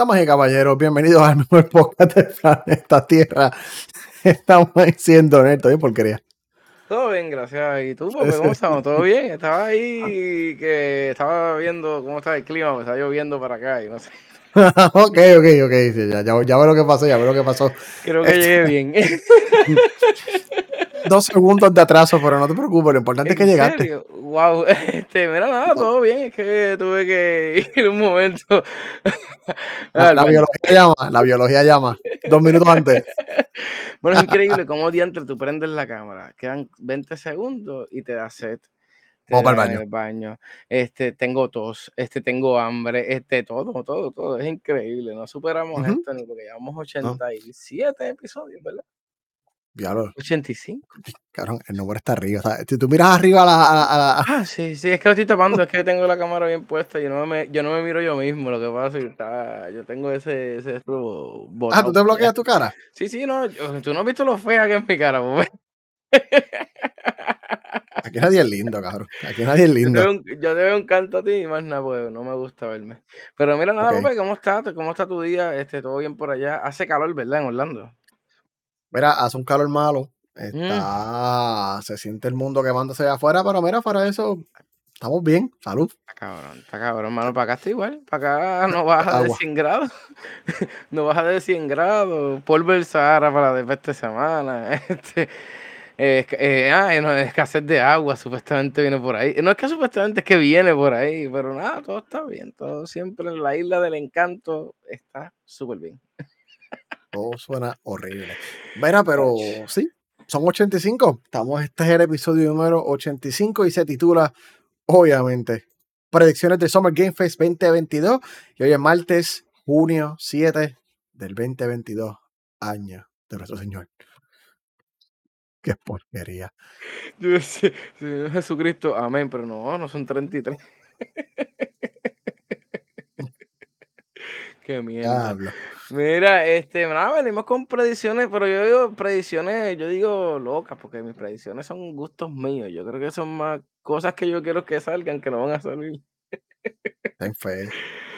Damas y caballeros, bienvenidos al mejor podcast del planeta Tierra. Estamos diciendo esto, ¿eh? Porquería. Todo bien, gracias. ¿Y tú, Pope, cómo estamos? ¿Todo bien? Estaba ahí que estaba viendo cómo está el clima, me estaba lloviendo para acá y no sé. ok, ok, ok. Sí, ya, ya, ya, veo lo que pasó, ya veo lo que pasó. Creo que llegué bien. Dos segundos de atraso, pero no te preocupes, lo importante es que llegaste. Serio? Wow, este, mira, nada, todo bien, es que tuve que ir un momento. La, la biología llama, la biología llama. Dos minutos antes. Bueno, es increíble cómo diantre tú prendes la cámara, quedan 20 segundos y te da set. Vamos para el en el baño. Este, tengo tos, este, tengo hambre, este, todo, todo, todo. Es increíble. No superamos esto ni porque llevamos 87 episodios, ¿verdad? Diablo, 85. cabrón, el número está arriba. o sea, si tú miras arriba a la, a la- a la- Ah, sí, sí, es que lo estoy tapando, es que tengo la cámara bien puesta, yo no me, yo no me miro yo mismo, lo que pasa es que está, yo tengo ese, ese Ah, ¿tú te bloqueas tu cara? Sí, sí, no, yo- tú no has visto lo fea que es mi cara, pues. Aquí nadie es lindo, cabrón. Aquí nadie es Yo te, lindo. un, yo te veo un canto a ti y más nada, pues no me gusta verme. Pero mira, nada, Ok. papi, ¿cómo estás? ¿Cómo está tu día? Este, todo bien por allá. Hace calor, ¿verdad? En Orlando. Mira, hace un calor malo. Mm, Está. Se siente el mundo quemándose allá afuera, pero mira, fuera de eso, estamos bien. Salud. está cabrón, está cabrón. Para acá está igual. Para acá no baja de Agua. 100 grados. no baja de 100 grados. Polvo del Sahara para después esta semana. Este, eh, eh, ah, no, escasez de agua, supuestamente viene por ahí. No es que supuestamente es que viene por ahí, pero nada, todo está bien. Todo siempre en la isla del encanto está súper bien. Todo suena horrible. Mira, pero sí, son 85. Estamos, este es el episodio número 85 y se titula, obviamente, Predicciones de Summer Game Fest 2022. Y hoy es martes, junio 7 del 2022, año de nuestro Señor. Qué porquería. Yo decía, Señor Jesucristo, amén, pero no, no son 33. Qué mierda. Diablo. Mira, este, nada, venimos con predicciones, pero yo digo predicciones, yo digo locas, porque mis predicciones son gustos míos. Yo creo que son más cosas que yo quiero que salgan que no van a salir. Ten fe.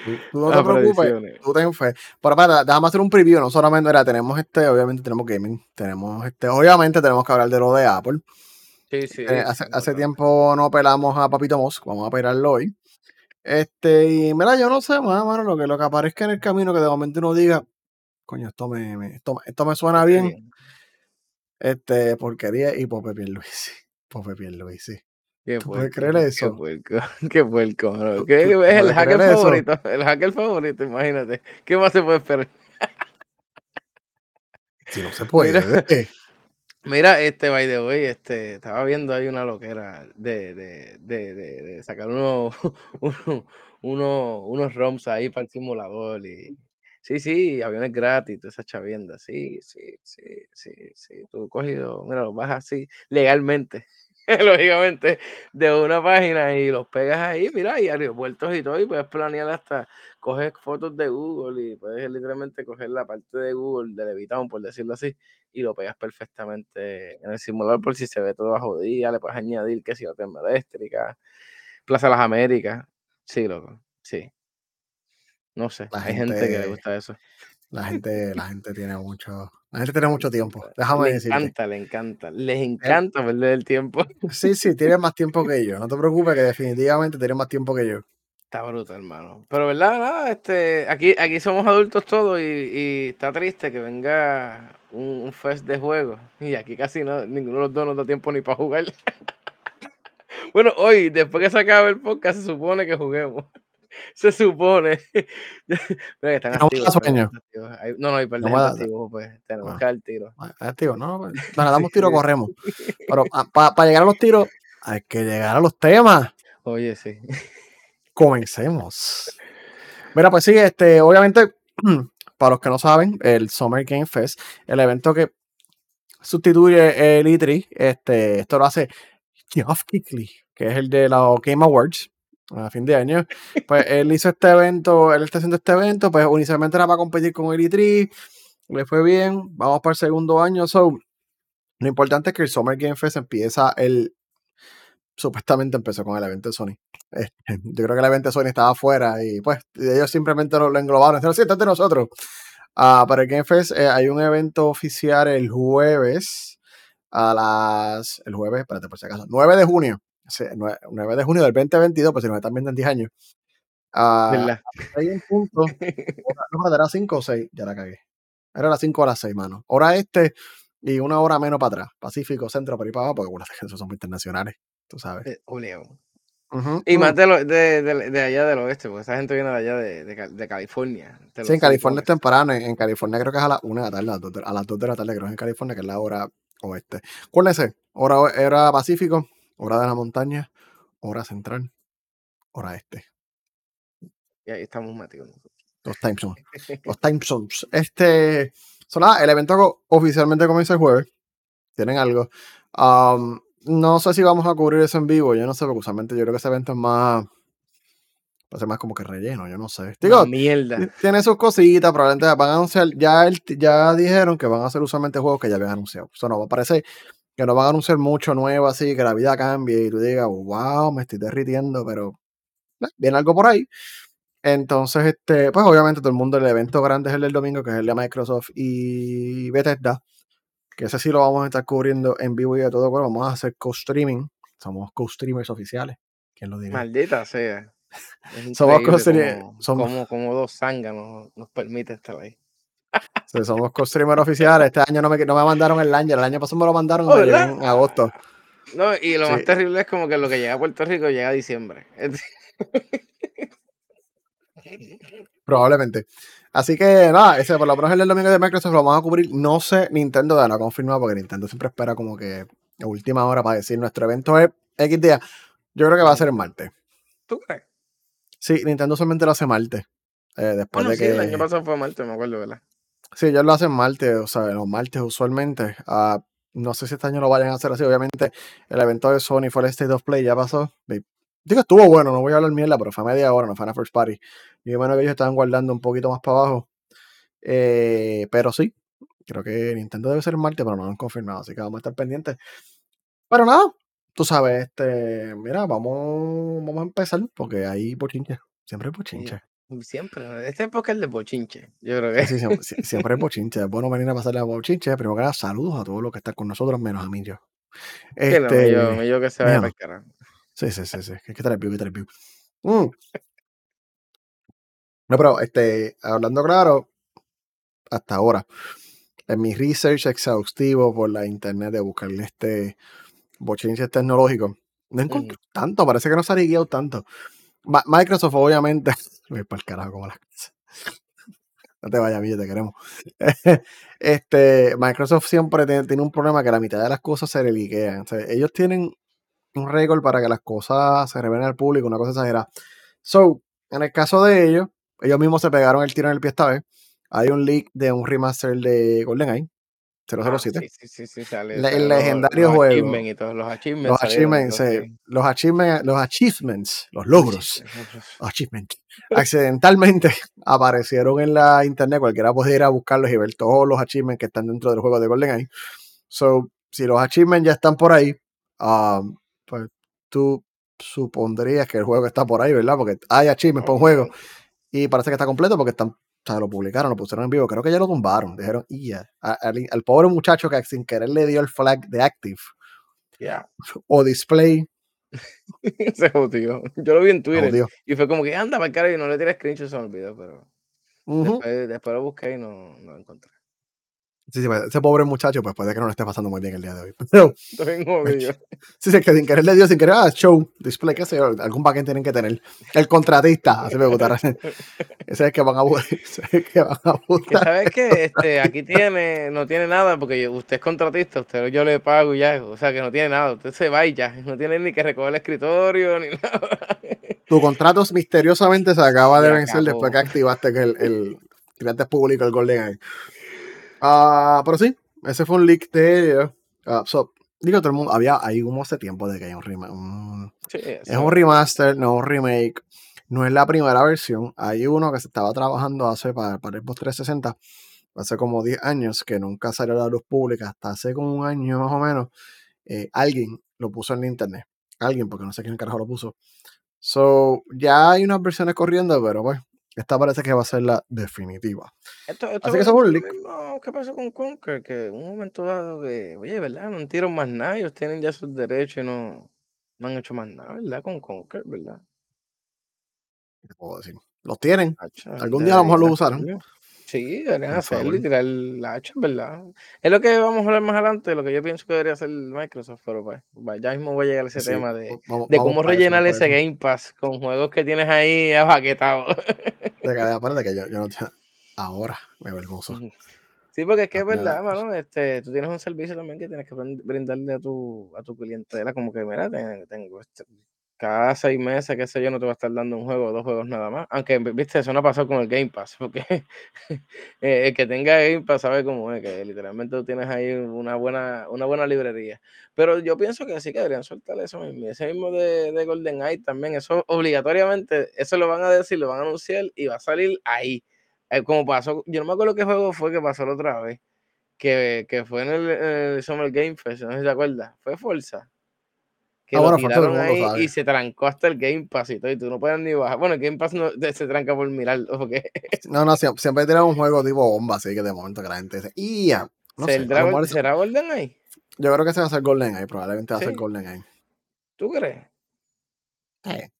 Tú, tú no te preocupes, tú ten fe. Pero para, déjame hacer un preview. No solamente, mira, tenemos este, obviamente tenemos gaming. Tenemos este, obviamente tenemos que hablar de lo de Apple. Sí, sí. Eh, hace, tiempo no pelamos a Papito Mosk, vamos a pelarlo hoy. Este, y mira, yo no sé, más, mano, lo que, lo que aparezca en el camino, que de momento uno diga, coño, esto me, me- esto, esto me suena bien, este, porquería y Pope Pierluisi. Pope Pierluisi. Qué ¿Tú puedes puerco, creer qué eso? puerco, qué puerco. ¿Tú, ¿Qué tú- es el puedes hacker creer eso? favorito? El hacker favorito, imagínate. ¿Qué más se puede esperar? Si no se Mira, puede. Mira, este, by the way, este, estaba viendo ahí una loquera de, de, de, de, de sacar unos, uno- uno- unos ROMs ahí para el simulador y sí, sí, aviones gratis, toda esa chavienda, sí, sí, sí, sí, sí, tú cogido, mira, los bajas así legalmente, lógicamente, de una página y los pegas ahí, mira, y aeropuertos y todo, y puedes planear hasta, coges fotos de Google y puedes literalmente coger la parte de Google, de Levitown, por decirlo así, y lo pegas perfectamente en el simulador por si se ve todo día, le puedes añadir que si la termoeléctrica, Plaza Las Américas, sí, loco, sí, no sé, La hay gente que le gente, gusta eso. la gente, la gente tiene mucho, la gente tiene mucho tiempo. Le Déjame decirte. encanta, le encanta, les Él- encanta perder el tiempo. Sí, sí, tiene más tiempo que yo. No te preocupes, que definitivamente tiene más tiempo que yo. Está brutal, hermano. Pero verdad, nada, este, aquí, aquí somos adultos todos y, y está triste que venga un, un fest de juegos. Y aquí casi no, ninguno de los dos nos da tiempo ni para jugar. Bueno, hoy, después que se acabe el podcast, se supone que juguemos. Se supone. Están No activos, están activos. No, no, hay par de No activos, pues tenemos Bueno, que dar tiro. ah, tío, no, pues, damos tiro, corremos. Pero para llegar a los tiros, hay que llegar a los temas. Oye, sí. Comencemos. Mira, pues sí, este, obviamente, para los que no saben, el Summer Game Fest, el evento que sustituye el E3, este, esto lo hace Geoff Keighley, que es el de los Game Awards a fin de año. Pues él hizo este evento, él está haciendo este evento, pues inicialmente era para competir con el E3, le fue bien, vamos para el segundo año, so, lo importante es que el Summer Game Fest empieza el, supuestamente empezó con el evento de Sony. Este, yo creo que el evento de Sony estaba afuera y pues ellos simplemente lo, englobaron. Dijeron, sí, de nosotros. Uh, para el Game Fest eh, hay un evento oficial el jueves a las. El jueves, espérate por si acaso, 9 de junio. 9, de junio del 2022, pues si nos están viendo en 10 años. Uh, ahí en punto. Hora, era 5 o 6, ya la cagué. Era las 5 a las 6, mano. Hora este y una hora menos para atrás. Pacífico, centro, para ir para abajo, porque bueno, esos son internacionales, tú sabes. Eh, y más de, de, de, allá del oeste, porque esa gente viene de allá de, California. Sí, en California es temprano. En, California creo que es a las 1 de la tarde, a las 2 de, la tarde, creo que es en California, que es la hora oeste. Acuérdense, hora, hora Pacífico, hora de la montaña, hora central, hora este. Y ahí estamos metidos Los time zones. Los time zones. Este. Son el evento oficialmente comienza el jueves. Tienen algo. Um, no sé si vamos a cubrir eso en vivo, yo no sé, porque usualmente yo creo que ese evento es más. Va a ser más como que relleno, yo no sé. Digo, mierda. Tiene sus cositas, probablemente van a anunciar. Ya, ya dijeron que van a hacer usualmente juegos que ya habían anunciado. Eso no va a parecer que no van a anunciar mucho nuevo así, que la vida cambie y tú digas, wow, me estoy derritiendo, pero eh, viene algo por ahí. Entonces, este, pues obviamente todo el mundo, el evento grande es el del domingo, que es el de Microsoft y Bethesda que ese sí lo vamos a estar cubriendo en vivo y de todo, bueno, vamos a hacer co-streaming, somos co-streamers oficiales, ¿quién lo diría? Maldita sea. somos co-streamers. Como, como, dos zánganos nos permite estar ahí. Sí, somos co-streamers oficiales. Este año no me, no me mandaron el año, el año pasado me lo mandaron oh, en agosto. No, y lo más terrible es como que lo que llega a Puerto Rico llega a diciembre. Probablemente. Así que nada, ese por lo menos el domingo de Microsoft lo vamos a cubrir. No sé, Nintendo de la confirmado porque Nintendo siempre espera como que a última hora para decir nuestro evento es X día. Yo creo que va a ser el martes. ¿Tú crees? Sí, Nintendo solamente lo hace martes. Eh, después de que... el año pasado fue martes, me acuerdo, ¿verdad? Sí, ellos lo hacen martes, o sea, los martes usualmente. Uh, no sé si este año lo vayan a hacer así. Obviamente, el evento de Sony fue el State of Play, ya pasó. Digo, estuvo bueno, no voy a hablar mierda, pero fue media hora, no fue una first party. Y bueno que ellos estaban guardando un poquito más para abajo. Eh, pero sí, creo que Nintendo debe ser el martes, pero no lo han confirmado, así que vamos a estar pendientes. Pero nada, tú sabes, este, mira, vamos, vamos a empezar, porque hay bochinche, siempre hay bochinche. Siempre, este época es el de bochinche, yo creo que. Sí, siempre, hay bochinche, es bueno venir a pasarle a bochinche, primero que saludos a todos los que están con nosotros, menos a mí yo. Este, yo, yo, que se vaya a Sí, sí, sí, sí, que tal el view, que tal el view. Mm. No, pero este, hablando claro, hasta ahora, en mi research exhaustivo por la internet de buscarle este bochinches tecnológicos, no encontré tanto, parece que no se ha guiado tanto. Microsoft, obviamente, voy para el carajo como las. No te vayas, bien, te queremos. este, Microsoft siempre tiene, un problema que la mitad de las cosas se le liquean. ellos tienen un récord para que las cosas se revelen al público, una cosa exagerada. So, en el caso de ellos, ellos mismos se pegaron el tiro en el pie esta vez. Hay un leak de un remaster de GoldenEye 007. Ah, sí, sí, sí, sale, el legendario los juego. Achievements y todos, los achievements. Los achievements, los, achievements los achievements, los logros, achievements, accidentalmente aparecieron en la internet. Cualquiera puede ir a buscarlos y ver todos los achievements que están dentro del juego de GoldenEye. So, si los achievements ya están por ahí, um, pues tú supondrías que el juego está por ahí, ¿verdad? Porque hay achievements para un juego y parece que está completo porque están, sea, lo publicaron, lo pusieron en vivo. Creo que ya lo tumbaron. Dijeron, y ya. Al, pobre muchacho que sin querer le dio el flag de active. O display. Se jodió. Yo lo vi en Twitter. Y fue como que anda para el cara y no le tiré screenshots al video, pero. después, lo busqué y no, no lo encontré. Sí, sí, pues, ese pobre muchacho, pues puede que no le esté pasando muy bien el día de hoy. Pero, sí, sí, que sin querer le dio, sin querer, ah, show, display, qué sé yo, algún backend tienen que tener. El contratista, así me gusta. ese es el que van a, ese es el que van a buscar. ¿Sabes qué? Este, aquí tiene, no tiene nada, porque usted es contratista, usted yo le pago ya, o sea que no tiene nada, usted se va y ya, no tiene ni que recoger el escritorio ni nada. Tu contrato misteriosamente se acaba de vencer después que activaste que el, el, el público, el Golden Ah, pero sí, ese fue un leak de uh, digo, todo el mundo, había ahí como hace tiempo de que hay un remake. es un remaster, no un remake. No es la primera versión. Hay uno que se estaba trabajando hace para, para Xbox 360, hace como 10 años, que nunca salió a la luz pública. Hasta hace como un año más o menos, eh, alguien lo puso en internet. Alguien, porque no sé quién carajo lo puso. So, ya hay unas versiones corriendo, pero pues, esta parece que va a ser la definitiva. Esto, esto Así que eso es un leak. que pasó con Conker, que en un momento dado que, oye, ¿verdad? No tiraron más nada, ellos tienen ya sus derechos y no, no han hecho más nada, ¿verdad? Con Conker, ¿verdad? ¿Qué puedo decir? Los tienen. Algún día a lo mejor lo hacerlo. Sí, deberían favor. y tirar la hacha, ¿verdad? Es lo que vamos a hablar más adelante, lo que yo pienso que debería hacer Microsoft, pero pues, ya mismo voy a llegar a ese Sí, tema de, vamos, de cómo eso, rellenar ese. Game Pass con juegos que tienes ahí abaquetados. Aparte que yo, yo no ahora me vergonzo. Ujú. Sí, porque es que es verdad, mano, este, tú tienes un servicio también que tienes que brin- brindarle a tu, a tu clientela, como que, mira, ten- tengo este- cada seis meses, qué sé yo, no te va a estar dando un juego dos juegos nada más. Aunque, viste, eso no ha pasado con el Game Pass, porque eh, el que tenga Game Pass sabe cómo es, que literalmente tú tienes ahí una buena, una buena librería. Pero yo pienso que sí que deberían soltar eso mismo. Ese mismo de, de Golden Eye también, eso obligatoriamente, eso lo van a decir, lo van a anunciar y va a salir ahí. Eh, como pasó, yo no me acuerdo qué juego fue que pasó la otra vez, que, que fue en el, en el Summer Game Fest, no sé si te acuerdas, fue Forza. Que Ah, lo bueno, tiraron ahí y se trancó hasta el Game Pass y todo, y tú no puedes ni bajar. Bueno, el Game Pass no, se tranca por mirarlo, porque No, no, siempre, siempre tiran un juego tipo bomba, así que de momento que la gente dice, y ya, no sé, a ¿Será, lo mejor eso- ¿será Golden Eye? yo creo que se va a hacer Golden Eye, probablemente va a ser Sí. Golden Eye. ¿Tú crees? Eh,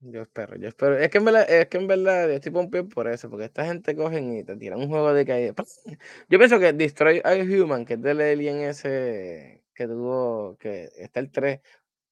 Yo espero, yo espero. Es que en verdad, es que en verdad yo estoy pompeado por eso, porque esta gente cogen y te tiran un juego de caída. Yo pienso que Destroy All Human, que es del Alien ese que tuvo, que está el 3,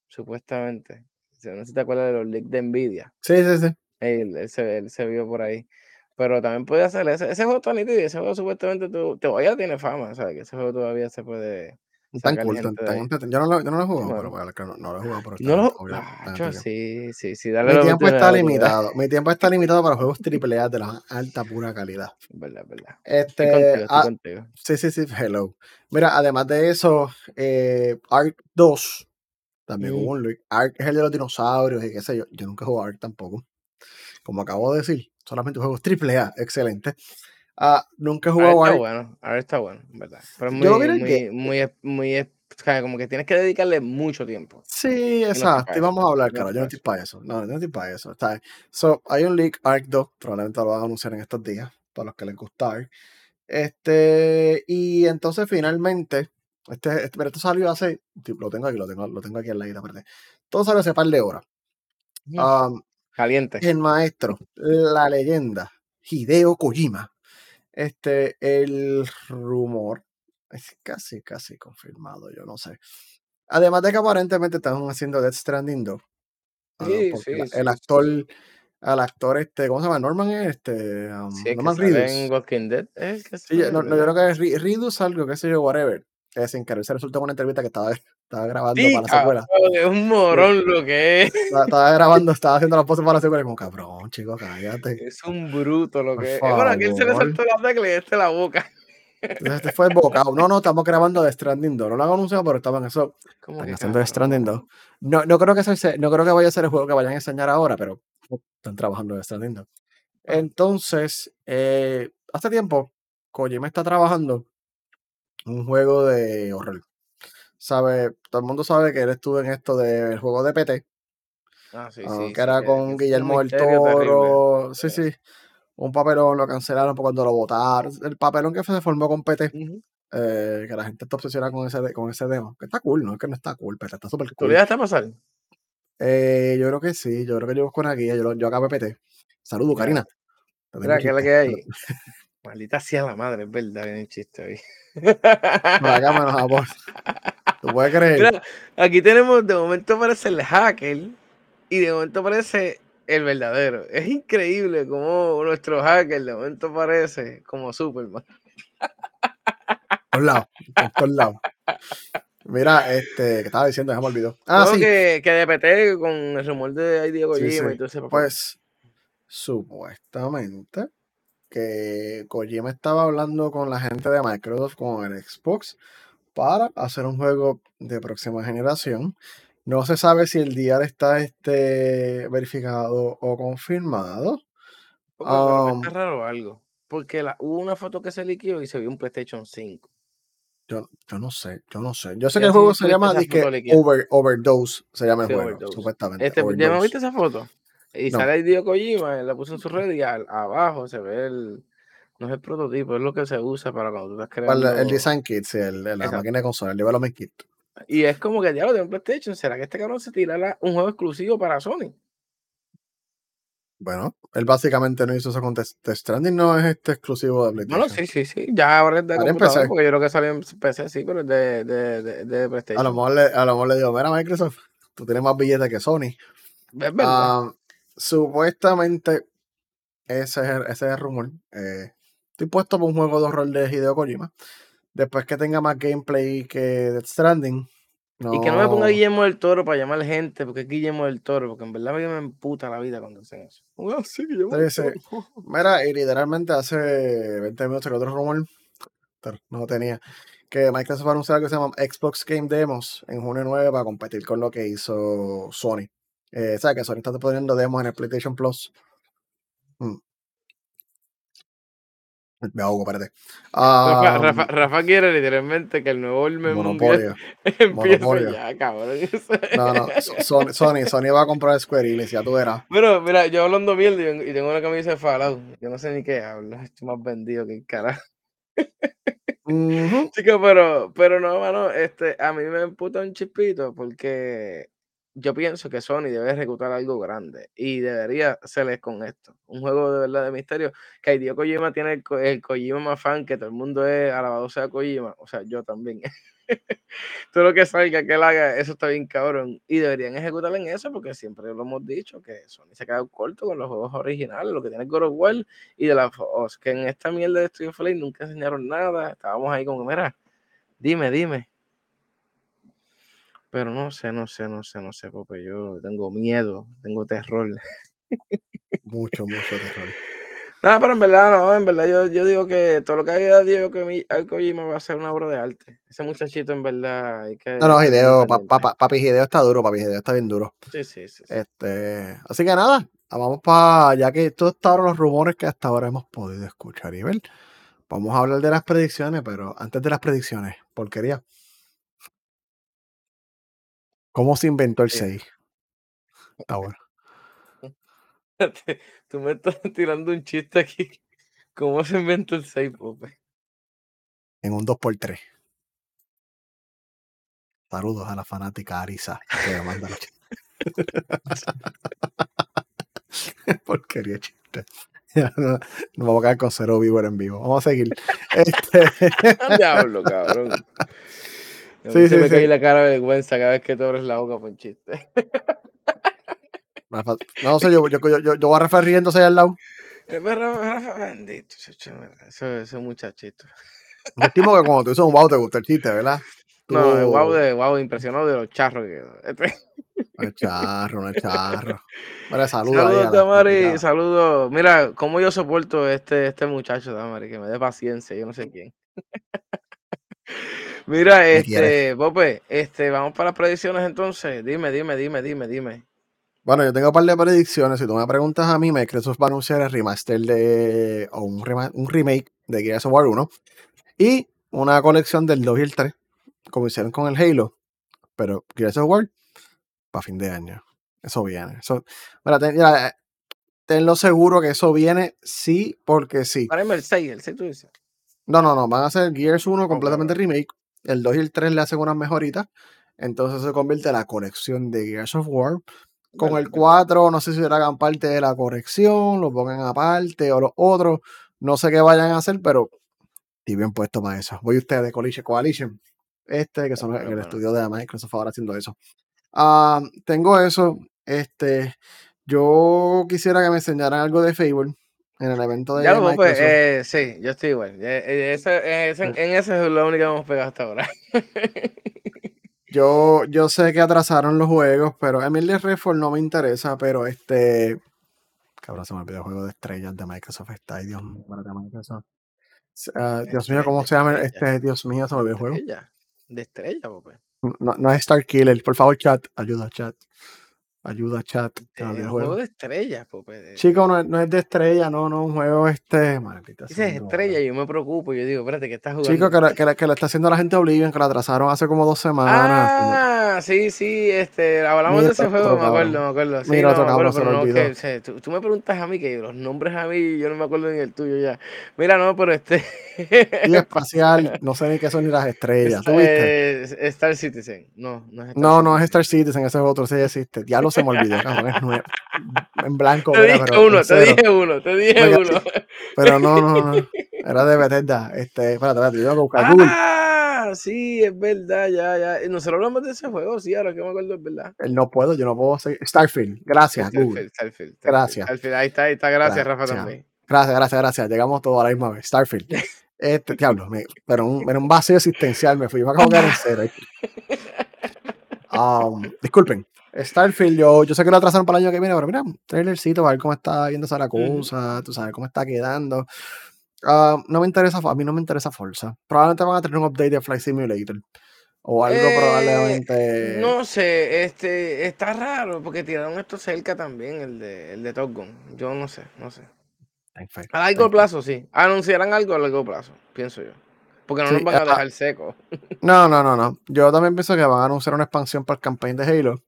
supuestamente. O sea, No sé si te acuerdas de los leaks de Nvidia. sí, sí, sí. Él, él se, él se vio por ahí. Pero también puede hacer ese, ese juego está nítido ese juego supuestamente tu- todavía tiene fama, ¿sabes? Que ese juego todavía se puede Tan cool, tan, tan. Yo no lo, yo no lo he jugado, Bueno. pero no, no lo he jugado, pero está, No lo. sí, sí, sí, dale Mi tiempo está limitado. Mi tiempo está limitado para juegos AAA de la alta pura calidad. Verdad, verdad. Estoy Este, contigo, estoy ah, contigo. sí, sí, sí, hello. Mira, además de eso, eh, Ark 2 también Mm. hubo un leak. Ark es el de los dinosaurios y qué sé yo. Yo nunca he jugado Ark tampoco. Como acabo de decir, solamente juegos AAA, excelente. Ah, nunca he Ahora jugado está Ark. bueno, ahora está bueno, en ¿verdad? Pero es Yo muy, el muy, muy, muy, como que tienes que dedicarle mucho tiempo. Sí, no exacto. para Y vamos a hablar, no estoy Yo no estoy para eso. No, yo no estoy para eso. Está bien. So, hay un leak Ark 2. Probablemente lo van a anunciar en estos días. Para los que les gusta Ark. Este, y entonces finalmente, este, este, pero esto salió hace, lo tengo aquí, lo tengo, lo tengo aquí en la isla, espérate. Todo salió hace par de horas. Um, Caliente. el maestro, la leyenda, Hideo Kojima. Este, el rumor es casi, casi confirmado, yo no sé. Además de que aparentemente están haciendo Death Stranding 2. ah, Sí, sí, la- sí, el actor, al actor este, ¿cómo se llama? Norman, este, um, Norman Reedus. en Walking Dead es que no, no, yo creo que es Reedus algo, qué sé yo, whatever. Que sin querer se resultó en una entrevista que estaba, estaba grabando Sí, para la secuela. es un morón lo que es. estaba, estaba grabando, estaba haciendo las poses para la secuela y como, cabrón, chico, cállate. Es un bruto lo que es. Bueno, aquí se le saltó la tecla y este la boca. Entonces este fue el bocado. No, no, estamos grabando The Stranding 2. No lo han anunciado, pero estaban eso. ¿Cómo Están haciendo The Stranding 2. cabrón? No, no creo que sea, no creo que vaya a ser el juego que vayan a enseñar ahora, pero están trabajando The Stranding 2. Ah, Entonces, eh, hace tiempo, Kojima está trabajando un juego de horror. Sabe, todo el mundo sabe que él estuvo en esto del juego de PT, ah, sí, ah, sí, que era con un Guillermo del terrible. Toro. Sí, Sí. sí. Un papelón lo cancelaron por cuando lo votaron. El papelón que se formó con PT, eh, que la gente está obsesionada con ese, con ese demo. Que está cool, no es que no está cool, pero está súper ¿Tú cool. llegaste a pasar? Eh, yo creo que sí, yo creo que yo busco una guía, yo, yo acabé PT. Saludos, Karina. Mira, ¿qué es la que hay? Maldita sea la madre, es verdad, viene el chiste hoy. Por acá. ¿Tú puedes creer? Mira, aquí tenemos, de momento aparece el hacker y de momento aparece el verdadero. Es increíble cómo nuestro hacker de momento aparece como Superman. Por lados, por lados. Mira, este, que estaba diciendo, ya me olvidó. Ah, sí, que, que de PT con el rumor de Hideo sí, Kojima sí. y todo ese papel. Pues, supuestamente, que Kojima estaba hablando con la gente de Microsoft, con el Xbox, para hacer un juego de próxima generación. No se sabe si el día está este, verificado o confirmado. Um, está raro algo. Porque la, hubo una foto que se liqueó y se vio un PlayStation 5. Yo, yo no sé, yo no sé. Yo sé que el juego se llama líquida. Over, Overdose, se llama el Sí, juego, Overdose. supuestamente. Este, ¿Ya me viste esa foto? Y No. sale el Dio Kojima, la puso en su red y al- abajo se ve el. No es el prototipo, es lo que se usa para cuando tú estás creando. El Design Kit, sí, el, la Exacto. máquina de consola, el Development Kit. Y es como que diablo de un PlayStation. ¿Será que este cabrón se tirará un juego exclusivo para Sony? Bueno, él básicamente no hizo eso con Death Stranding, no es este exclusivo de PlayStation. Bueno, sí, sí, sí. Ya ahora es de en computador, porque yo creo que salió en PC, sí, pero es de, de, de, de A lo PlayStation. mejor le, a lo mejor le digo, mira Microsoft, tú tienes más billetes que Sony. Es verdad. Ah, supuestamente, ese es, el, ese es el rumor. Eh, estoy puesto por un juego de horror de Hideo Kojima. Después que tenga más gameplay que Death Stranding. No, Y que no me ponga Guillermo del Toro para llamar gente, porque es Guillermo del Toro, porque en verdad me emputa la vida cuando hacen eso. Ah, sí, Guillermo Sí, del sí. Toro. Mira, y literalmente hace 20 minutos que otro rumor, pero no lo tenía, que Microsoft va a anunciar algo que se llama Xbox Game Demos en junio 9 para competir con lo que hizo Sony. Eh, ¿Sabes que Sony está poniendo demos en el PlayStation Plus? Mm. Me ahogo, espérate. Rafa, Rafa, Rafa quiere literalmente que el nuevo mundial monopolio. ya, cabrón. No, no, So- Sony, Sony, Sony va a comprar Square Enix, ya tú verás. Pero mira, yo hablando mierda y y tengo una camisa de Fallout. Yo no sé ni qué hablo. Estoy más vendido que el carajo. Ujú. Chico, pero, pero no, mano, este, a mí me emputa un chispito porque yo pienso que Sony debe ejecutar algo grande y debería hacerles con esto. Un juego de verdad de misterio. Que Hideo Kojima tiene el, Ko- el Kojima fan, que todo el mundo es alabado sea Kojima. O sea, yo también. Todo lo que salga que él haga, eso está bien cabrón. Y deberían ejecutar en eso porque siempre lo hemos dicho que Sony se ha quedado corto con los juegos originales, lo que tiene God of War y de la Fox, que en esta mierda de Studio Play nunca enseñaron nada. Estábamos ahí como, mira, dime, dime. Pero no sé, no sé, no sé, no sé, porque yo tengo miedo, tengo terror. Mucho, mucho terror. Nada, pero en verdad, no, en verdad yo, yo digo que todo lo que haya Diego que Kojima va a ser una obra de arte. Ese muchachito en verdad hay que... No, no, Hideo, pa- papi Hideo está duro, papi Hideo está bien duro. Sí, sí, sí. sí. Este, así que nada, vamos para, ya que todos ahora los rumores que hasta ahora hemos podido escuchar y ver, vamos a hablar de las predicciones, pero antes de las predicciones, porquería. ¿Cómo se inventó el Sí. 6? Está bueno. Tú me estás tirando un chiste aquí. ¿Cómo se inventó el 6, Pope? En un 2x3. Saludos a la fanática Arisa que manda los chistes. porquería chiste. Nos vamos a quedar con cero viewer en vivo. Vamos a seguir. Este, Diablo, cabrón. Sí, se sí, me sí. cae la cara de vergüenza cada vez que te abres la boca por un chiste. No sé, yo, yo, yo, yo, voy a Rafa riéndose ahí al lado. Eh, pero Rafa, bendito, Eso, ese muchachito. Estimo que cuando tú dices un wow te gusta el chiste, ¿verdad? No, Tú- el guau de guau, impresionado de los charros que quedó. Este- No es charro, no es charro. Vale, Saludos, la Tamari, saludos. Mira, cómo yo soporto este, este muchacho, Tamari, que me dé paciencia, yo no sé quién. Mira, este, Pope, este, vamos para las predicciones entonces. Dime, dime, dime, dime, dime. Bueno, yo tengo un par de predicciones. Si tú me preguntas a mí, Microsoft va a anunciar el remaster de. o un, rema- un remake de Gears of War 1. Y una colección del 2 y el 3, como hicieron con el Halo. Pero Gears of War, para fin de año. Eso viene. Eso, mira, ten- mira, eh, tenlo seguro que eso viene sí, porque sí. Para el 6, el 6 tú dices. No, no, no. Van a hacer Gears 1 completamente remake. El 2 y el 3 le hacen unas mejoritas. Entonces se convierte en la colección de Gears of War. Con el verdad. 4, no sé si hagan parte de la corrección, lo pongan aparte o los otros. No sé qué vayan a hacer, pero estoy bien puesto para eso. Voy ustedes, Coalition. Coalition. Este, que son el bueno. estudio de Microsoft ahora haciendo eso. Ah, tengo eso. Este, yo quisiera que me enseñaran algo de Fable en el evento de Ya lo Microsoft. eh, sí, yo estoy igual. Eh, eh, ese- ese- en ese es lo único que hemos pegado hasta ahora. Yo, yo sé que atrasaron los juegos, pero Emily Redford no me interesa, pero este. Cabrón, se me olvidó el juego de estrellas de Microsoft. Está ahí, Dios mío, para de Microsoft. Ah, Dios mío, ¿cómo se llama este? Dios mío, se me olvidó el juego. De estrella, Pope. No, no es Star Killer, por favor, chat. Ayuda, chat. Ayuda, chat. Es un juego de estrellas, Pope. Chico, no, no, es de estrella, no, no, un juego este, maldita Dices estrella, y yo me preocupo, yo digo, espérate, ¿qué estás jugando? Chico, que, que, que, lo está haciendo la gente Oblivion, que la atrasaron hace como dos semanas. Ah, sí, sí, este, hablamos de ese juego, me acuerdo, me acuerdo. Sí, Mira, no, me acuerdo, pero no, que, o sea, tú, tú, me preguntas a mí que los nombres a mí, yo no me acuerdo ni el tuyo ya. Mira, no, pero este... y espacial, no sé ni qué son ni las estrellas, ¿tú viste? Eh, Star Citizen, no, no es Star No, Citizen. no es Star Citizen, ese es otro, ya existe. Ya lo se me olvidó, cabrón, es nuevo en blanco. Te dije pero uno, te dije uno, te dije uno. Pero no, no, no. Era de Bethesda. Este, espérate, espérate, yo tengo que buscar ah, Google. Ah, sí, es verdad, ya, ya. Nosotros hablamos de ese juego, sí, ahora que me acuerdo, es verdad. No puedo, yo no puedo seguir. Starfield, gracias, Starfield, Google. Starfield, Starfield, gracias. Starfield, ahí está, ahí está, gracias, gracias, Rafa, también. Gracias, gracias, gracias. Llegamos todos a la misma vez. Starfield. Este, diablo, me, pero un, era un vacío existencial, me fui, me acabo de en cero. Um, disculpen, Starfield, yo, yo sé que lo atrasaron para el año que viene, pero mira, un trailercito, a ver cómo está viendo esa la cosa, tú sabes cómo está quedando. Uh, no me interesa, a mí no me interesa Forza. Probablemente van a tener un update de Flight Simulator. O algo eh, probablemente. No sé, este está raro porque tiraron esto cerca también, el de, el de Top Gun. Yo no sé, no sé. A largo plazo, sí. Anunciarán algo a largo plazo, pienso yo. Porque no nos van a dejar seco. No, no, no, no. Yo también pienso que van a anunciar una expansión para el campaign de Halo.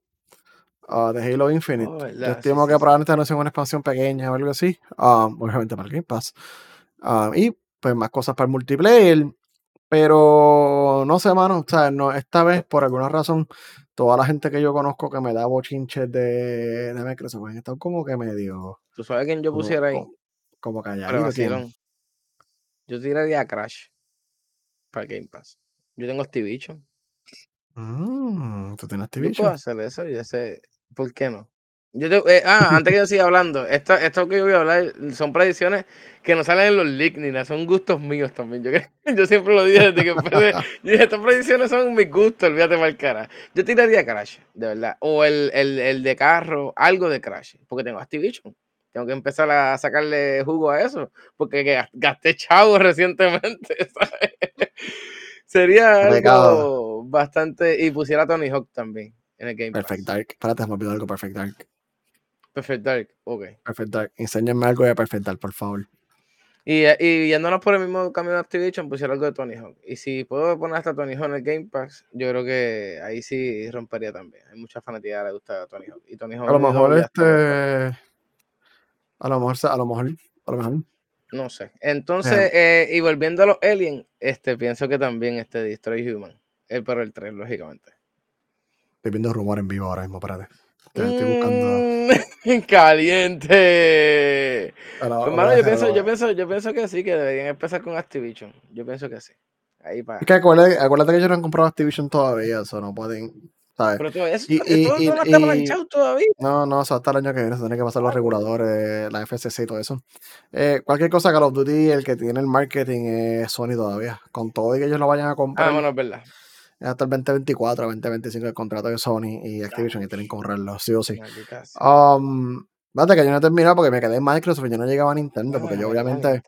Uh, de Halo Infinite. Oh, Yo estimo que probablemente no sea una expansión pequeña o algo así. Um, obviamente para el Game Pass. Um, y pues más cosas para el multiplayer. Pero no sé, mano. O sea, no, esta vez, por alguna razón, toda la gente que yo conozco que me da bochinches de, de Microsoft han estado como que medio. ¿Tú sabes quién yo pusiera ahí? Como, como calladito. Yo tiraría a Crash para Game Pass. Yo tengo Activision. Mm, ¿Tú tienes Activision? Yo puedo hacer eso, yo sé. ¿Por qué no? Yo eh, ah, antes que yo siga hablando, esto, esto que yo voy a hablar son predicciones que no salen en los leaks ni nada, son gustos míos también. Yo, yo siempre lo dije desde que empecé. Estas predicciones son mis gustos, olvídate mal cara. Yo tiraría Crash, de verdad. O el, el, el de carro, algo de Crash, porque tengo Activision. Tengo que empezar a sacarle jugo a eso, porque gasté chavo recientemente, ¿sabes? Sería algo bastante. Y pusiera Tony Hawk también en el Game Perfect Dark. Espérate, me olvidó algo. Perfect Dark. Perfect Dark, ok. Perfect Dark. Enséñame algo de Perfect Dark, por favor. Y, y yéndonos por el mismo camino de Activision, pusiera algo de Tony Hawk. Y si puedo poner hasta Tony Hawk en el Game Pass, yo creo que ahí sí rompería también. Hay mucha fanatía que le gusta a Tony Hawk. Y Tony Hawk a lo mejor este. A lo mejor, a lo mejor, a lo mejor. No sé. Entonces, eh, y volviendo a los Aliens, este, pienso que también este Destroy Human. El pero el 3, lógicamente. Estoy viendo rumor en vivo ahora mismo, espérate. Estoy buscando. Mm, caliente. Hermano, yo pienso, yo, pienso, yo pienso que sí, que deberían empezar con Activision. Yo pienso que sí. Ahí para. Es que acuérdate, acuérdate que ellos no han comprado Activision todavía, eso no pueden. Pero todo eso, y, todo, y, no está planchado todavía. No, no, eso hasta el año que viene se tiene que pasar los reguladores, la FCC y todo eso. Eh, cualquier cosa Call of Duty, el que tiene el marketing es Sony todavía. Con todo y que ellos lo vayan a comprar. Ah, bueno, es verdad. Hasta el 2024, 2025 el contrato de Sony y Activision y tienen que comprarlo, sí o sí. Um, que yo no he terminado porque me quedé en Microsoft y yo no llegaba a Nintendo, porque yo obviamente.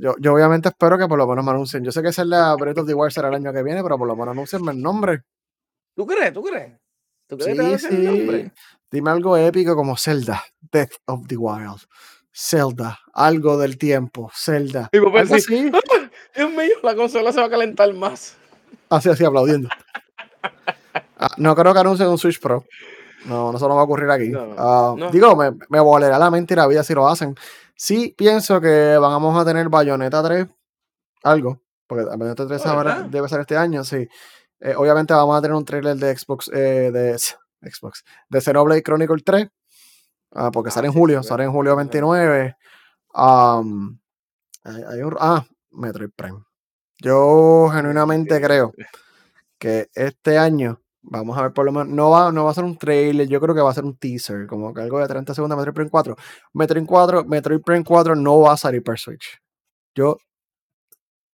yo, yo, obviamente espero que por lo menos me anuncien. Yo sé que es el Breath of the Wild será el año que viene, pero por lo menos anuncien el nombre. ¿Tú crees? ¿Tú crees? ¿Tú crees sí, que sí. Dime algo épico como Zelda, Death of the Wild. Zelda, algo del tiempo, Zelda. Y algo así. Dios mío, la consola se va a calentar más. Así, así, aplaudiendo. Ah, no creo que anuncien un Switch Pro. No, no eso no va a ocurrir aquí. Ah, digo, me, me volará la mente y la vida si lo hacen. Sí pienso que vamos a tener Bayonetta 3, algo, porque Bayonetta 3 debe ser este año, sí. Eh, obviamente vamos a tener un trailer de Xbox, eh, de Xbox, de Xenoblade Chronicle 3, ah, porque sale en julio, sale en julio 29. ah, Metroid Prime. Yo genuinamente creo que este año vamos a ver por lo menos, no va, no va a ser un trailer, yo creo que va a ser un teaser, como que algo de 30 segundos Metroid Prime 4. Metroid 4, Metroid Prime 4 no va a salir per Switch. Yo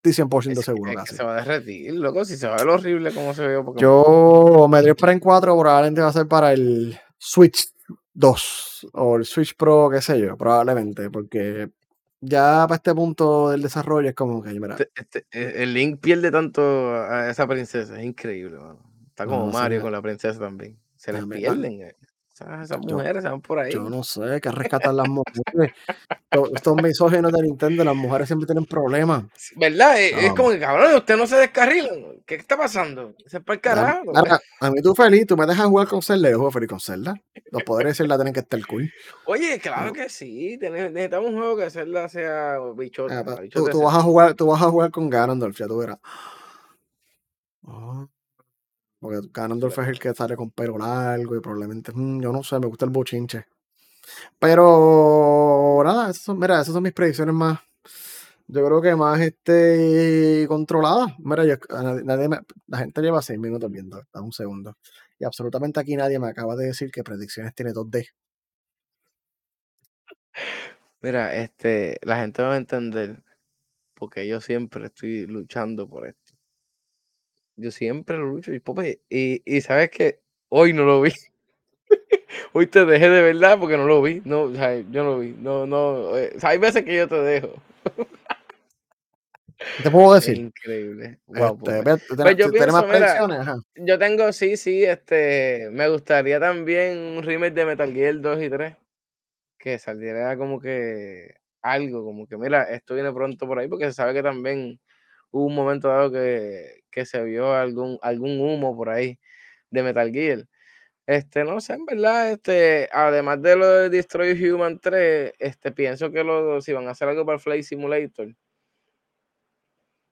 estoy 100% seguro. Es que se va a derretir, loco, si se va a ver horrible como se ve. Yo me para en 4 probablemente va a ser para el Switch 2 o el Switch Pro, qué sé yo, probablemente, porque ya para este punto del desarrollo es como que, mira. Este, este, e, el Link pierde tanto a esa princesa, es increíble, Está como Mario con la princesa también. Se les pierden. Esas, esas mujeres se van por ahí. Yo no sé, que rescatar las mujeres. Estos, estos misóginos de Nintendo, las mujeres siempre tienen problemas. ¿Verdad? Es, es como que, cabrón, usted no se descarrila. ¿Qué está pasando? Se es para el A, carajo. a mí tú feliz, tú me dejas jugar con Zelda, yo juego feliz con Zelda. Los poderes de Zelda tienen que estar cool. Oye, claro No. que sí. Necesitamos un juego que Zelda sea bichota. Ah, tú, tú vas a jugar, tú vas a jugar con Ganondorf, ya tú verás. Ah, porque Ganondorf es el que sale con pelo largo y probablemente, mm, yo no sé, me gusta el bochinche. Pero nada, esas son, mira, esas son mis predicciones más, yo creo que más este controladas. Mira, yo- nadie- nadie me- la gente lleva seis minutos viendo, da un segundo. Y absolutamente aquí nadie me acaba de decir que predicciones tiene 2D. Mira, este, la gente va a entender porque yo siempre estoy luchando por esto. Yo siempre lo lucho y, Pope, y, y sabes que hoy no lo vi. hoy te dejé de verdad porque no lo vi. No, o sea, yo no lo vi. No, no. eh, o sea, hay veces que yo te dejo. ¿Qué te puedo decir? increíble. Wow, Este, Pope. ve, ¿tú Pues yo tú tienes más mira? Ajá. yo tengo, sí, sí, este, me gustaría también un remake de Metal Gear 2 y 3. Que saliera como que algo, como que mira, esto viene pronto por ahí, porque se sabe que también hubo un momento dado que, que se vio algún, algún humo por ahí de Metal Gear. Este, no sé, en verdad, este, además de lo de Destroy Human 3, este, pienso que lo, si van a hacer algo para Flight Simulator.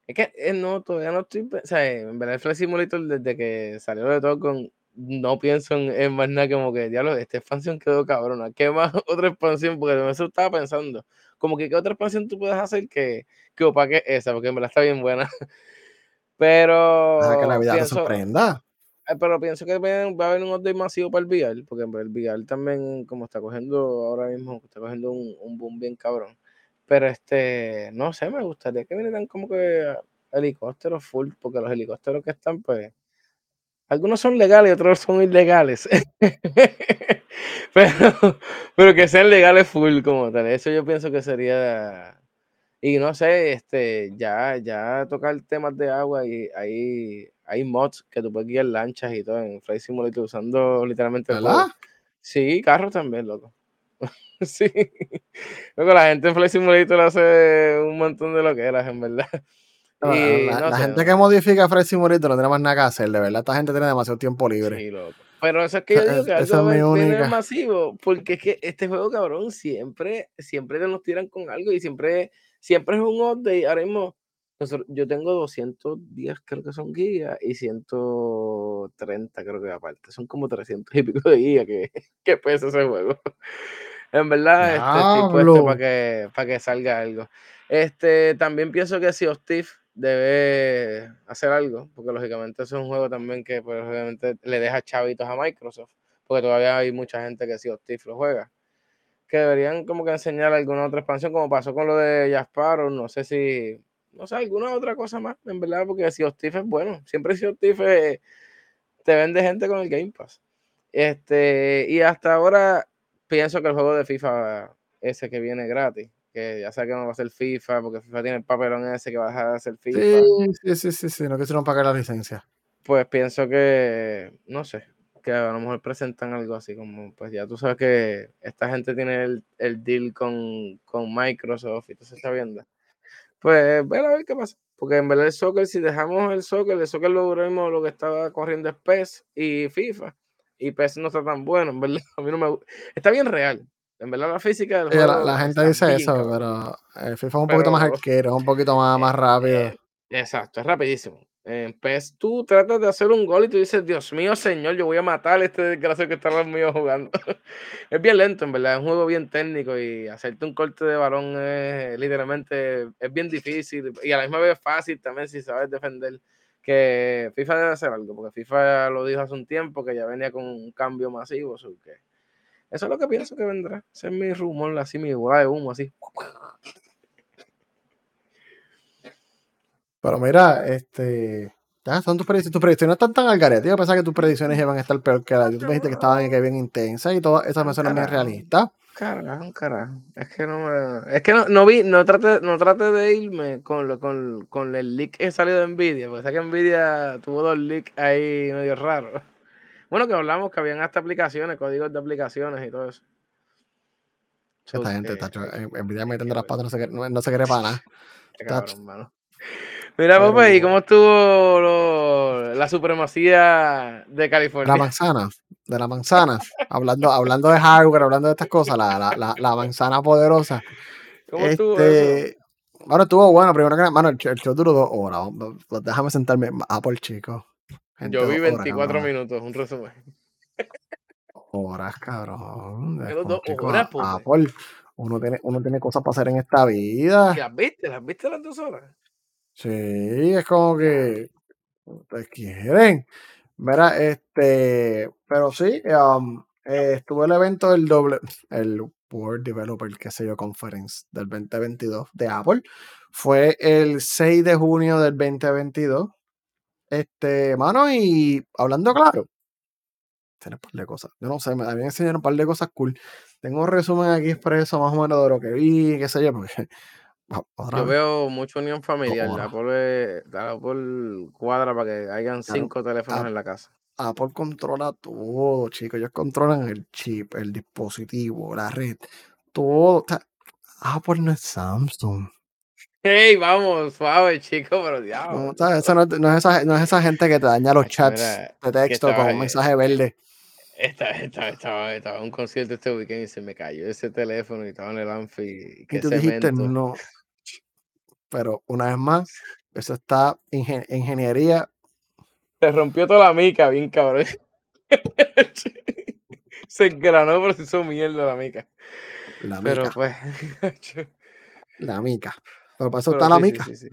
Es que eh, no, todavía no estoy, o sea, en verdad el Flight Simulator desde que salió de todo con, no pienso en, en más nada como que, diablo, esta expansión quedó cabrona, ¿qué más otra expansión? Porque eso estaba pensando, como que qué otra expansión tú puedes hacer que, que opaque esa, porque en verdad está bien buena. Deja que la Pero vida te pienso, sorprenda. eh, pero pienso que va va a haber un update masivo para el VR, porque el VR también, como está cogiendo ahora mismo, está cogiendo un, un boom bien cabrón. Pero este, no sé, me gustaría que vinieran como que helicópteros full, porque los helicópteros que están, pues, algunos son legales y otros son ilegales. pero, pero que sean legales full como tal. Eso yo pienso que sería. Y no sé, este, ya, ya tocar temas de agua y hay, hay mods que tú puedes guiar lanchas y todo en Flight Simulator usando literalmente el. Sí, carros también, loco. sí. Luego la gente en Flight Simulator hace un montón de loqueras, en verdad. La, Y la- no la sé, gente no que modifica Fred Simulator no tiene más nada que hacer, de verdad. Esta gente tiene demasiado tiempo libre. Sí, loco. Pero eso es que yo digo que algo es única. masivo, porque es que este juego, cabrón, siempre, siempre te nos tiran con algo y siempre, siempre es un update. Ahora mismo, yo tengo 210, creo que son guías, y 130, creo que aparte. Son como 300 y pico de guías que, que pesa ese juego. En verdad, este, estoy puesto para que, para que salga algo. Este, también pienso que of Thieves debe hacer algo, porque lógicamente es un juego también que pues, obviamente le deja chavitos a Microsoft, porque todavía hay mucha gente que of Thieves lo juega. Que deberían como que enseñar alguna otra expansión, como pasó con lo de Jasparo, no sé si, no sé, alguna otra cosa más, en verdad, porque Thieves es bueno. Siempre Thieves eh, te vende gente con el Game Pass. Este, y hasta ahora pienso que el juego de FIFA, ese que viene gratis, que ya sé que no va a ser FIFA, porque FIFA tiene el papelón ese que va a dejar de ser FIFA, Sí, sí, sí, sí, sí, no quisieron pagar la licencia. pues pienso que, no sé, que a lo mejor presentan algo así, como, pues ya tú sabes que esta gente tiene el, el deal con, con Microsoft y todo se está viendo. Pues ver a ver qué pasa. Porque en verdad el soccer, si dejamos el soccer, el soccer lo mismo lo que estaba corriendo es PES y FIFA. Y PES no está tan bueno, en verdad. A mí no me Está bien real. En verdad la física del Sí, la, juego la gente dice bien eso, pero el FIFA es un poquito más Pero arquero, es un poquito más, más rápido. eh, exacto, es rapidísimo. En PES tú tratas de hacer un gol y tú dices, Dios mío, señor, yo voy a matar a este desgraciado que está al mío jugando. es bien lento, en verdad, es un juego bien técnico y hacerte un corte de balón es literalmente es bien difícil y a la misma vez fácil también si sabes defender. Que FIFA debe hacer algo, porque FIFA lo dijo hace un tiempo que ya venía con un cambio masivo. so que eso es lo que pienso que vendrá. Ese es mi rumor, así mi bola de humo, así. Pero mira, este. Ya, son tus predicciones. Tus predicciones no están tan al garete. Yo pensaba que tus predicciones iban a estar peor que las. Tú me dijiste que estaban que bien intensas y todas esas me suenan bien realistas. Carajo, carajo. Es que no me... Es que no, no vi, no trate, no trate de irme con, lo, con, con el leak que salió de Nvidia, porque sé que Nvidia tuvo dos leaks ahí medio raros. Bueno, que hablamos que habían hasta aplicaciones, códigos de aplicaciones y todo eso. Esta gente está envidia metiendo las patas, no se, no, no se quiere para nada. Cabrón, mano. Mira, papá, ¿y cómo estuvo lo, la supremacía de California? La manzana, de la manzana. hablando, hablando de hardware, hablando de estas cosas, la, la, la, la manzana poderosa. ¿Cómo estuvo este, eso? Bueno, estuvo bueno, primero que nada, mano, el, el show duró dos horas. Déjame sentarme. Apple, chico. Gente, Yo vi 24 horas, minutos, un resumen. Horas, cabrón. dos horas, Apple, uno tiene, uno tiene cosas para hacer en esta vida. ¿Las viste? ¿Las viste las dos horas? Sí, es como que ustedes quieren. Mira, este, pero sí, um, eh, estuvo el evento del doble, el World Developer, qué sé yo, Conference del 2022 de Apple. Fue el 6 de junio del 2022. Este, mano, y hablando claro, tiene un par de cosas. Yo no sé, me habían enseñado un par de cosas cool. Tengo un resumen aquí expreso más o menos de lo que vi, qué sé yo, porque yo veo mucho unión familiar. Apple, Apple cuadra para que hayan cinco teléfonos en la casa. Apple controla todo, chicos. Ellos controlan el chip, el dispositivo, la red, todo. Apple no es Samsung. Hey, vamos, suave, chico, pero diablo. No, eso no, no, es esa, no, es esa, gente que te daña los chats de texto con un mensaje verde. Estaba, estaba, estaba, estaba en un concierto este weekend y se me cayó ese teléfono y estaba en el Anfi. Y, y tú dijiste no. Pero una vez más, eso está en ingeniería. Se rompió toda la mica, bien cabrón. se engranó, pero se hizo mierda la mica. La mica. Pero pues. la mica. Pero para eso está la mica. Sí, sí,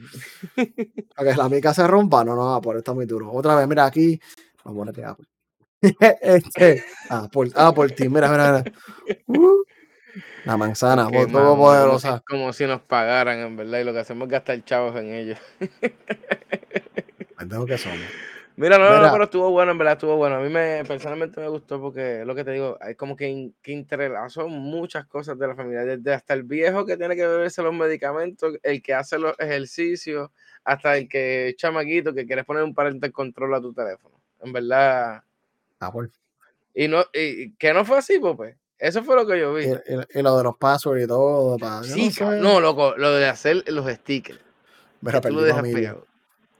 que la mica se rompa, no, no, por está muy duro. Otra vez, mira aquí. Vamos a este, ah, por, ah, por ti, mira, mira, mira. Uh, la manzana, por todo poderosa. Es como si nos pagaran, en verdad, y lo que hacemos es gastar chavos en ellos. Tengo que somos. Mira, no, no, pero estuvo bueno, en verdad estuvo bueno. A mí me, personalmente me gustó porque lo que te digo, hay como que, que interlazó muchas cosas de la familia, desde hasta el viejo que tiene que beberse los medicamentos, el que hace los ejercicios, hasta el que chamaquito que quieres poner un parental control a tu teléfono. En verdad. Ah, Y no, y que no fue así, pues. Eso fue lo que yo vi. Y, lo de los passwords y todo. Para, sí, no, no, loco, lo de hacer los stickers. Mira, tú lo dejas pegado.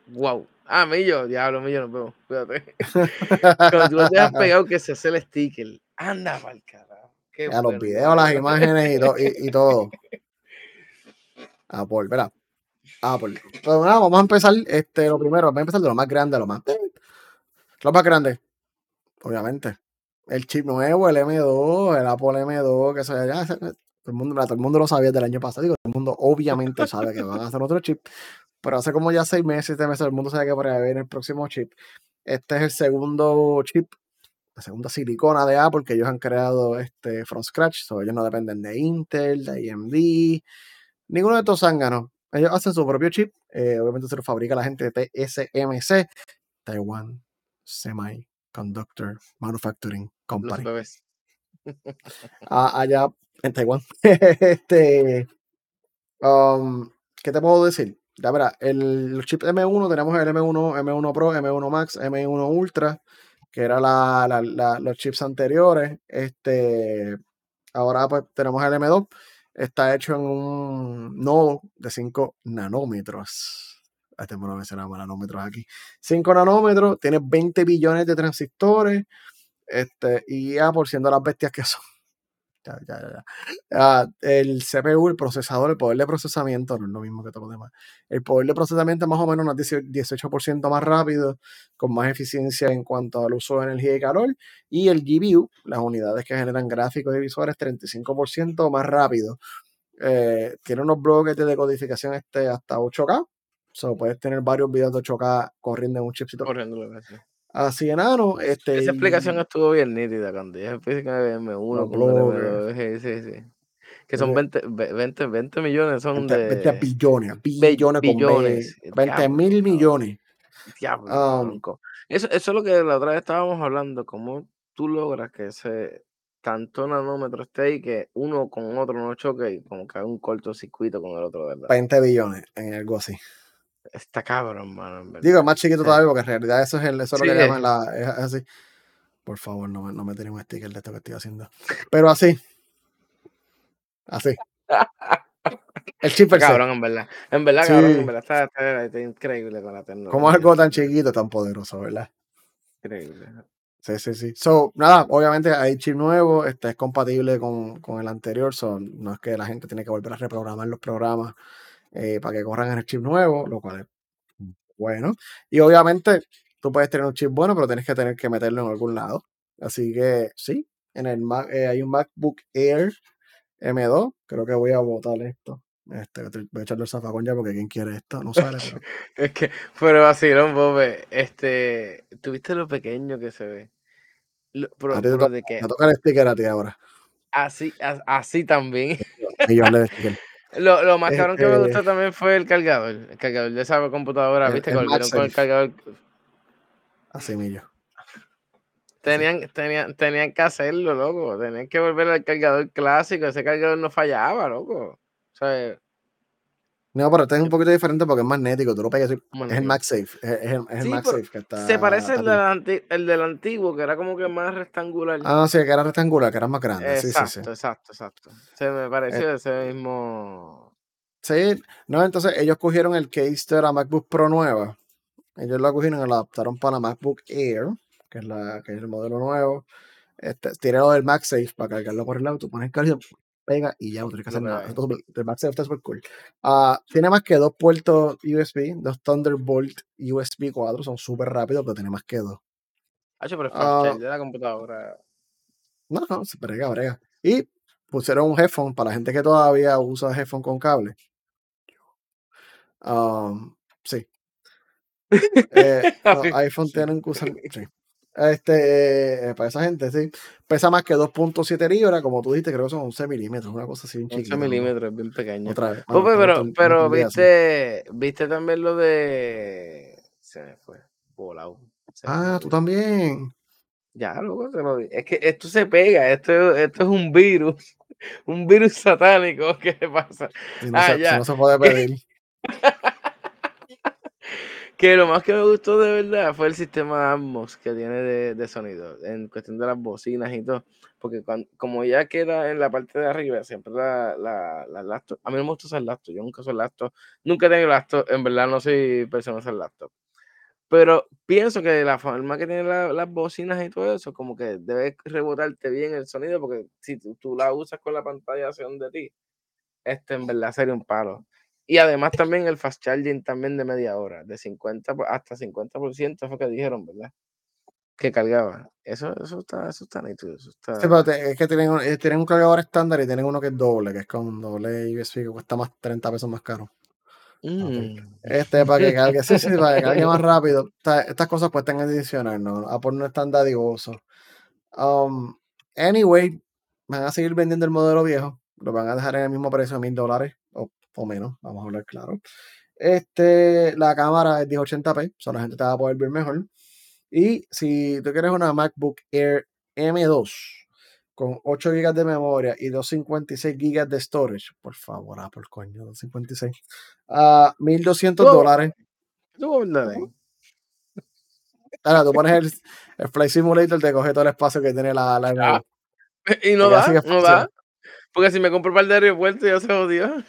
Wow. Ah, Millo, diablo, Millo, nos vemos. Cuídate. Cuando tú lo dejas pegado, que se hace el sticker. Anda, pa'l carajo. A los videos, las imágenes y, y, y todo. Apple, ¿verdad? Apple. Pero nada, vamos a empezar. Este, lo primero, vamos a empezar de lo más grande, lo más. Lo más grande. Obviamente el chip nuevo, el M2, el Apple M2, que sea ya, todo el mundo, el mundo lo sabía del año pasado, digo, todo el mundo obviamente sabe que van a hacer otro chip, pero hace como ya seis meses, siete meses, el mundo sabe que ahí viene el próximo chip. Este es el segundo chip, la segunda silicona de Apple que ellos han creado este, from scratch, so ellos no dependen de Intel, de AMD, ninguno de estos zánganos. Ellos hacen su propio chip, eh, obviamente se lo fabrica la gente de TSMC, Taiwan Semiconductor Manufacturing Company. Ah, allá en Taiwán. este, um, ¿Qué te puedo decir? Ya verá, el, los chips M1 tenemos el M1, M1 Pro, M1 Max, M1 Ultra, que eran la, la, los chips anteriores. Este, ahora pues tenemos el M2. Está hecho en un nodo de 5 nanómetros. Este me lo mencionamos nanómetros aquí. 5 nanómetros, tiene 20 billones de transistores. Este, y ya por siendo las bestias que son. Ya, ya, ya. Ah, el CPU, el procesador, el poder de procesamiento, no es lo mismo que todo lo demás. El poder de procesamiento es más o menos unos 18% más rápido, con más eficiencia en cuanto al uso de energía y calor. Y el GPU, las unidades que generan gráficos y visuales, 35% más rápido. Eh, tiene unos bloques de decodificación este hasta 8K. O sea, puedes tener varios videos de 8K corriendo en un chipcito. Corriendo, así enano. Este, Esa explicación estuvo bien nítida cuando ya explica M1 con M2. Sí, sí, sí. Que son 20, 20, 20 millones, son 20, de... 20 billones, billones, billones 20 mil millones. Diablo, um, eso, eso es lo que la otra vez estábamos hablando, cómo tú logras que ese tanto nanómetro esté ahí que uno con otro no choque y como que haga un cortocircuito con el otro, ¿verdad? 20 billones en algo así. Está cabrón, mano. Digo, es más chiquito todavía porque en realidad eso es, el, eso lo que llaman la. Es así. Por favor, no, no me tienen un sticker de esto que estoy haciendo. Pero así. Así. El chip cabrón, en verdad. En verdad, Sí. cabrón, en verdad está, está- está increíble con la tecnología. ¿Cómo es algo tan chiquito, tan poderoso, verdad? Increíble. Sí, sí, sí. So, nada, obviamente hay chip nuevo, este es compatible con, con el anterior, so, no es que la gente tiene que volver a reprogramar los programas eh, para que corran en el chip nuevo, lo cual es bueno. Y obviamente tú puedes tener un chip bueno, pero tienes que tener que meterlo en algún lado. Así que sí, en el Mac, eh, hay un MacBook Air M2, creo que voy a botar esto. Este, voy a echarle el zafacón ya porque quien quiere esto no sale, pero Es que, pero vacilón, Bobe, este, ¿tuviste lo pequeño que se ve? Lo- pero, a ti te, pero to- de que toca el sticker a ti ahora. así, así también. Millón de stickers. Lo, lo más cabrón que me Este- gustó también fue el cargador. El cargador de esa computadora, El- ¿viste? el con el cargador. Así millo. Tenían, tenían, tenían que hacerlo, loco. Tenían que volver al cargador clásico. Ese cargador no fallaba, loco. O sea, No, pero este es un poquito diferente porque es magnético. Tú lo pegas es el. MagSafe. Es, es el, es Sí, MagSafe que está. se parece el del, anti- el del antiguo, que era como que más rectangular. Ah, sí, que era rectangular, que era más grande. Sí, sí, exacto, sí. Eh exacto, exacto. Se me pareció ese mismo. Sí, no, entonces ellos cogieron el case de la MacBook Pro nueva. Ellos la cogieron y la adaptaron para la MacBook Air, que es, la, que es el modelo nuevo. Este, lo del MagSafe para cargarlo por el lado. Tú pones el cargador, pega y ya no tienes que hacer nada. es súper- el MagSafe está súper cool. Ah, tiene más que dos puertos USB, dos Thunderbolt USB 4. Son súper rápidos, pero tiene más que dos. Hacho, pero el Ah. de la computadora. No, no, se brega, brega. Y pusieron un headphone para la gente que todavía usa headphone con cable. Um, sí. Eh, los iPhone tienen que usar. Sí. Este, eh, para esa gente, sí. Pesa más que 2.7 libras, como tú dijiste, creo que son 11 milímetros, una cosa así bien 11 chiquita. loco. milímetros, bien pequeño. Otra vez. Bueno, pero, pero viste, viste también lo de. Se me fue. Volado. Se Ah, fue. tú también. Ya, loco, te lo Es que esto se pega, esto, esto es un virus, un virus satánico. ¿Qué pasa? Si no, Ah, se, si no se puede pedir. Que lo más que me gustó de verdad fue el sistema Atmos que tiene de, de sonido, en cuestión de las bocinas y todo. Porque cuan- como ya queda en la parte de arriba, siempre la, la, la laptop. A mí no me gusta usar laptop, yo nunca uso laptop, nunca he tenido laptop, en verdad no soy persona de usar laptop. Pero pienso que la forma que tienen la- las bocinas y todo eso, como que debe rebotarte bien el sonido, porque si tú, tú la usas con la pantalla hacia donde ti, este en verdad sería un palo. Y además también el fast charging también de media hora, de 50 por- hasta 50% fue que dijeron, ¿verdad? Que cargaba. Eso, eso está, eso está nítido, eso está... Sí, pero te- es que tienen, un- eh, tienen un cargador estándar y tienen uno que es doble, que es con doble USB, que cuesta más 30 pesos más caro. Mm. Este, para que cargue, sí, sí, para que cargue más rápido. Esta- estas cosas pues están adicionales, ¿no? Apple no es tan dadivoso. Um, anyway, van a seguir vendiendo el modelo viejo. Lo van a dejar en el mismo precio de mil dólares o, o menos, vamos a hablar claro. Este, la cámara es 1080p, so la gente te va a poder ver mejor. Y si tú quieres una MacBook Air M2 con 8 GB de memoria y 256 GB de storage, por favor, Apple, coño, 256. A 1200 Oh. dólares. Estuvo verdad ahí. Ahora, tú pones el, el Flight Simulator, te coge todo el espacio que tiene la, la Ah, M2. Y no da, no da. Porque si me compro un par de aeropuertos ya se jodió.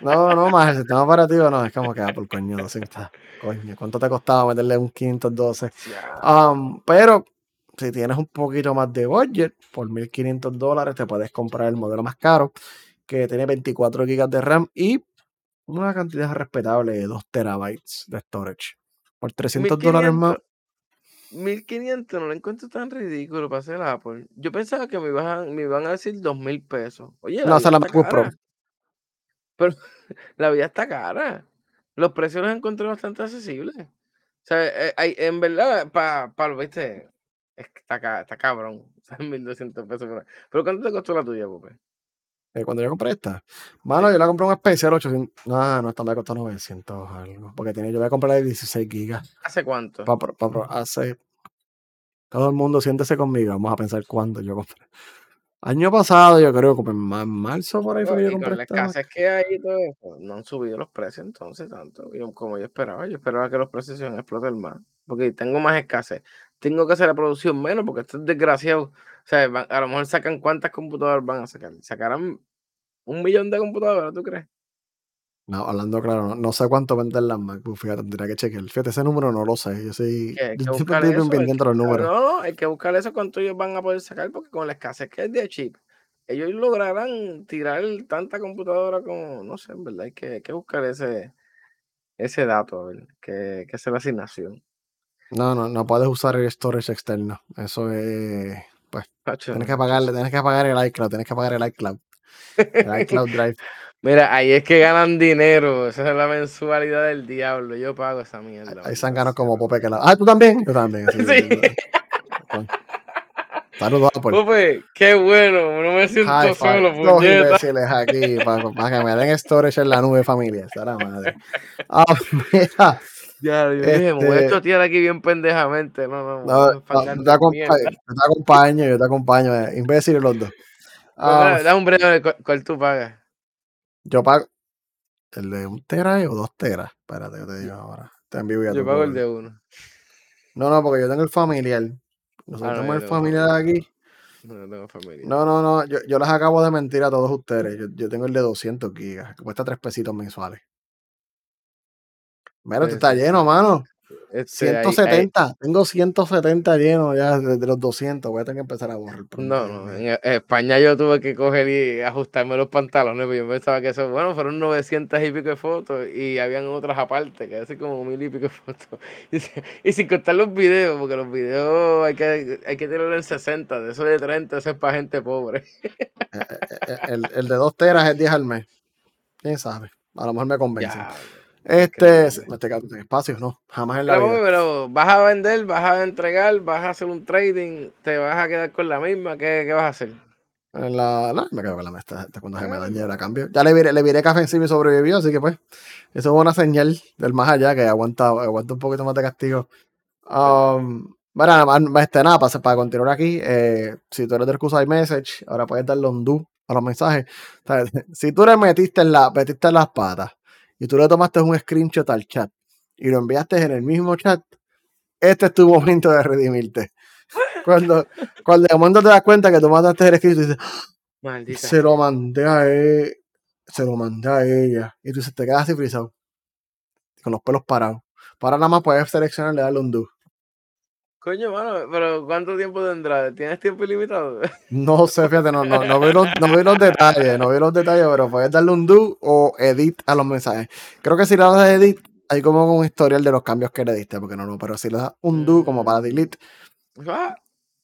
No, no, más el sistema operativo no, es como que Apple, coño, 200. Coño, ¿cuánto te costaba meterle un 512? Ya. Um, pero si tienes un poquito más de budget, por 1500 dólares te puedes comprar el modelo más caro, que tiene 24 GB de RAM y una cantidad respetable de 2 terabytes de storage. Por 300 dólares más. 1500 no lo encuentro tan ridículo para hacer Apple. Yo pensaba que me iban a, me iban a decir 2000 pesos. Oye, No, es vida la MacBook Pro. Pero la vida está cara. Los precios los encontré bastante accesibles. O sea, eh, hay- en verdad, para pa, lo viste, es que está, ca- está cabrón. O sea, 1200 pesos. por ahí. Pero ¿cuánto te costó la tuya, Pope? Eh, cuando yo compré esta. Mano, yo la compré un especial 800. No, no, esta me costó 900 algo. Porque tenía, yo voy a comprar de 16 gigas. ¿Hace cuánto? Pa- pa- pa- hace. Todo el mundo siéntese conmigo. Vamos a pensar cuándo yo compré. Año pasado, yo creo, como en ma- marzo por ahí fue yo compré con la esta. escasez que hay todo eso, no han subido los precios entonces tanto como yo esperaba. Yo esperaba que los precios se iban a explotar más. Porque tengo más escasez. tengo que hacer la producción menos porque esto es desgraciado. O sea, van- a lo mejor sacan cuántas computadoras van a sacar. Sacarán un millón de computadoras, ¿tú crees? No, hablando claro, no, no sé cuánto venden las MacBook, fíjate, tendría que chequear. Fíjate, ese número no lo sé. Yo soy. Que Yo siempre estoy eso. pendiente de los números. no, hay que buscar eso cuánto ellos van a poder sacar porque con la escasez que es de chip, ellos lograrán tirar tanta computadora como, no sé, en verdad, hay que, hay que buscar ese, ese dato, a ver, que, que es la asignación. No, no, no puedes usar el storage externo. Eso es. Pues Pacho, tienes que pagarle, tienes que pagar el iCloud, tienes que pagar el iCloud. El iCloud Drive. Mira, ahí es que ganan dinero. Esa es la mensualidad del diablo. Yo pago esa mierda. Ahí se han ganado como Pope que la. Ah, tú también. Yo también. sí, Sí. Saludos a. Pope, qué bueno. No me siento five. solo, puñeta. imbéciles aquí para, que me den storage en la nube, familia. Esa la madre. Ah, mira. Ya, yo dije, me voy a Este- chotear aquí bien pendejamente. No, no, No, yo, te de yo acompaño, yo te acompaño. eh, Imbéciles los dos. Ah, da- un breve, ¿cuál, cuál tú pagas? Yo pago. ¿El de un tera o dos teras? Espérate, yo te digo ahora. Te envío ya Yo pago el de uno. No, no, porque yo tengo el familiar. Nosotros Ah, no, tenemos el familiar familiar. aquí. No, no tengo familia. No, no, no. Yo, yo les acabo de mentir a todos ustedes. Yo, yo tengo el de 200 gigas, que cuesta 3 pesitos mensuales. Mira, Pues tú está lleno, sí. mano. Este, ahí- ahí- 170. Tengo 170 llenos ya desde los 200. Voy a tener que empezar a borrar. No, no, en E- España yo tuve que coger y ajustarme los pantalones, porque yo pensaba que eso, bueno, fueron 900 y pico de fotos y habían otras aparte, que así como mil y pico de fotos. Y, si- y sin contar los videos, porque los videos hay que, hay que tenerlo en 60, de eso de 30, eso es para gente pobre. Eh, eh, El, el de 2 teras es 10 al mes. ¿Quién sabe? A lo mejor me convencen. Ya. Este, increíble. me estoy quedando sin espacio, no, jamás en la Pero, vida. pero vas a vender, vas a entregar, vas a hacer un trading, te vas a quedar con la misma, ¿qué, qué vas a hacer? En la, no, me quedo con la esta cuando se me dañe la cambio. Ya le viré, le viré café encima y sobrevivió, así que pues, eso es una señal del más allá que aguanta, aguanta un poquito más de castigo. Um, bueno, nada más, este, nada, para, para continuar aquí, eh, si tú eres del Kusai Message, ahora puedes darle un do a los mensajes. O sea, si tú le metiste en, la, metiste en las patas y tú le tomaste un screenshot al chat y lo enviaste en el mismo chat, este es tu momento de redimirte. Cuando, cuando de momento te das cuenta que tú mandaste el escrito y dices, Maldita. se lo mandé a él, se lo mandé a ella. Y tú se te quedas así frisado. Con los pelos parados. Para nada más puedes seleccionar y darle un do. Coño, mano, pero ¿cuánto tiempo tendrá? ¿Tienes tiempo ilimitado? No sé, fíjate, no, no, no, vi los, no vi los detalles, no vi los detalles, pero puedes darle un do o edit a los mensajes. Creo que si le das edit, hay como un historial de los cambios que le diste, porque no, no, pero si le das un do como para delete, Ah,